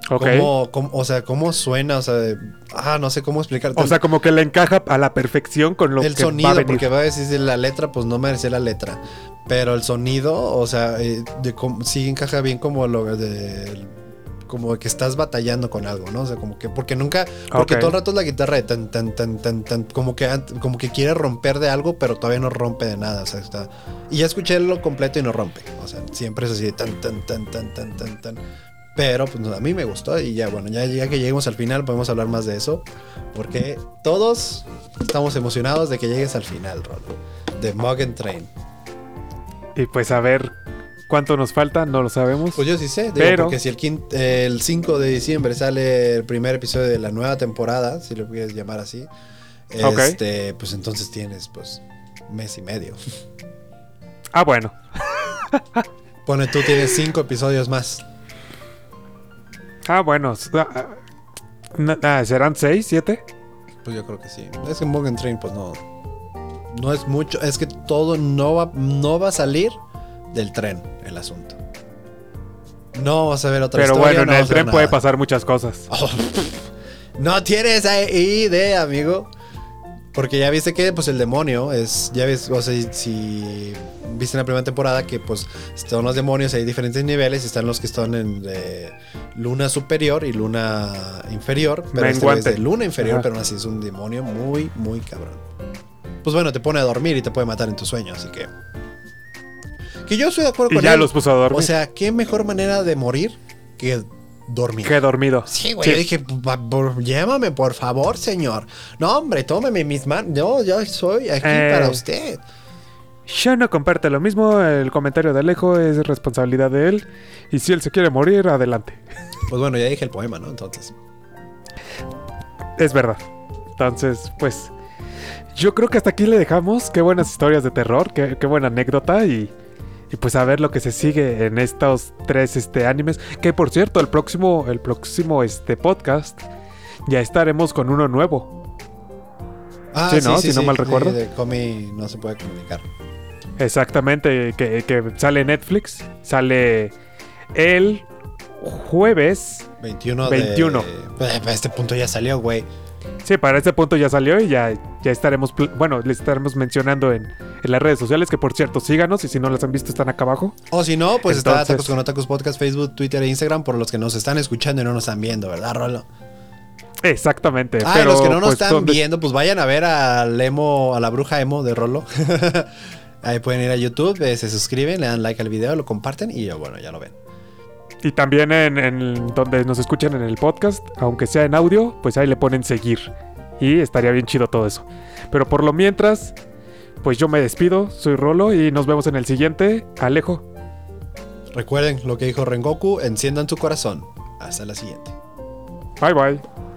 Speaker 1: Ok.
Speaker 2: cómo- cómo- o sea, cómo suena, o sea, de- ah, no sé cómo explicarte.
Speaker 1: O sea, como que le encaja a la perfección con lo
Speaker 2: el
Speaker 1: que
Speaker 2: sonido,
Speaker 1: va a venir.
Speaker 2: porque va a decir la letra, pues no merecía la letra. Pero el sonido, o sea, eh, de sí encaja bien como lo de. Como que estás batallando con algo, ¿no? O sea, como que. Porque nunca. Porque todo el rato es la guitarra de tan, tan, tan, tan, tan. Como que, como que quiere romper de algo, pero todavía no rompe de nada. O sea, está. Y ya escuché lo completo y no rompe. O sea, siempre es así de tan, tan, tan, tan, tan, tan, tan. Pero pues a mí me gustó y ya, bueno, ya, ya que lleguemos al final podemos hablar más de eso. Porque todos estamos emocionados de que llegues al final, Rolo. De Mugen Train.
Speaker 1: Y pues a ver cuánto nos falta, no lo sabemos.
Speaker 2: Pues yo sí sé, digo,
Speaker 1: Pero-
Speaker 2: porque si el, quin- el 5 de diciembre sale el primer episodio de la nueva temporada, si lo quieres llamar así, este, pues entonces tienes pues mes y medio.
Speaker 1: Ah, bueno.
Speaker 2: Pone tú tienes 5 episodios más.
Speaker 1: Ah, bueno. ah, ah, ¿Serán seis, siete?
Speaker 2: Pues yo creo que sí. Es que Mugen Train pues no no es mucho, es que todo no va no va a salir del tren el asunto. No vas a ver otra
Speaker 1: Pero
Speaker 2: historia,
Speaker 1: bueno, en
Speaker 2: no
Speaker 1: el tren puede pasar muchas cosas.
Speaker 2: Oh, no tienes idea, amigo. Porque ya viste que pues el demonio es, ya ves, o sea, si viste en la primera temporada que pues están los demonios, hay diferentes niveles, están los que están en eh, luna superior y luna inferior, pero este es de luna inferior,
Speaker 1: Ajá.
Speaker 2: pero aún así es un demonio muy, muy cabrón. Pues bueno, te pone a dormir y te puede matar en tu sueño, así que... Que yo estoy de acuerdo
Speaker 1: Y
Speaker 2: con
Speaker 1: ya
Speaker 2: él.
Speaker 1: los puso a dormir.
Speaker 2: O sea, qué mejor manera de morir que dormir.
Speaker 1: que dormido.
Speaker 2: Sí, güey.
Speaker 1: Sí.
Speaker 2: Yo dije, "Pa- por- llévame, por favor, señor. No, hombre, tómeme mis manos. Yo, yo soy aquí
Speaker 1: Eh.
Speaker 2: para usted.
Speaker 1: Yo no comparte lo mismo. El comentario de Alejo es responsabilidad de él. Y si él se quiere morir, adelante.
Speaker 2: Pues bueno, ya dije el poema, ¿no? Entonces.
Speaker 1: Es verdad. Entonces, pues. Yo creo que hasta aquí le dejamos. Qué buenas historias de terror. Qué, qué buena anécdota. Y. Y pues a ver lo que se sigue en estos tres este, animes. Que por cierto, el próximo, el próximo este, podcast ya estaremos con uno nuevo.
Speaker 2: Ah,
Speaker 1: Sí, ¿no? Si no mal recuerdo.
Speaker 2: De, Comi no se puede comunicar.
Speaker 1: Exactamente, que, que sale Netflix. Sale el jueves.
Speaker 2: 21
Speaker 1: 21.
Speaker 2: de... Pues, a este punto ya salió, güey.
Speaker 1: Sí, para este punto ya salió y ya, ya estaremos, bueno, les estaremos mencionando en, en las redes sociales, que por cierto, síganos y si no las han visto están acá abajo.
Speaker 2: O si no, pues está
Speaker 1: Entonces-
Speaker 2: Tacos con Otakus Podcast, Facebook, Twitter e Instagram por los que nos están escuchando y no nos están viendo, ¿verdad, Rolo?
Speaker 1: Exactamente.
Speaker 2: Ah, y los que no nos
Speaker 1: pues,
Speaker 2: están
Speaker 1: ¿dónde-
Speaker 2: viendo, pues vayan a ver al emo, a la bruja emo de Rolo. Ahí pueden ir a YouTube, eh, se suscriben, le dan like al video, lo comparten y bueno, ya lo ven.
Speaker 1: Y también en, en donde nos escuchan en el podcast, aunque sea en audio, pues ahí le ponen seguir. Y estaría bien chido todo eso. Pero por lo mientras, pues yo me despido, soy Rolo y nos vemos en el siguiente. Alejo.
Speaker 2: Recuerden lo que dijo Rengoku, enciendan su corazón. Hasta la siguiente.
Speaker 1: Bye bye.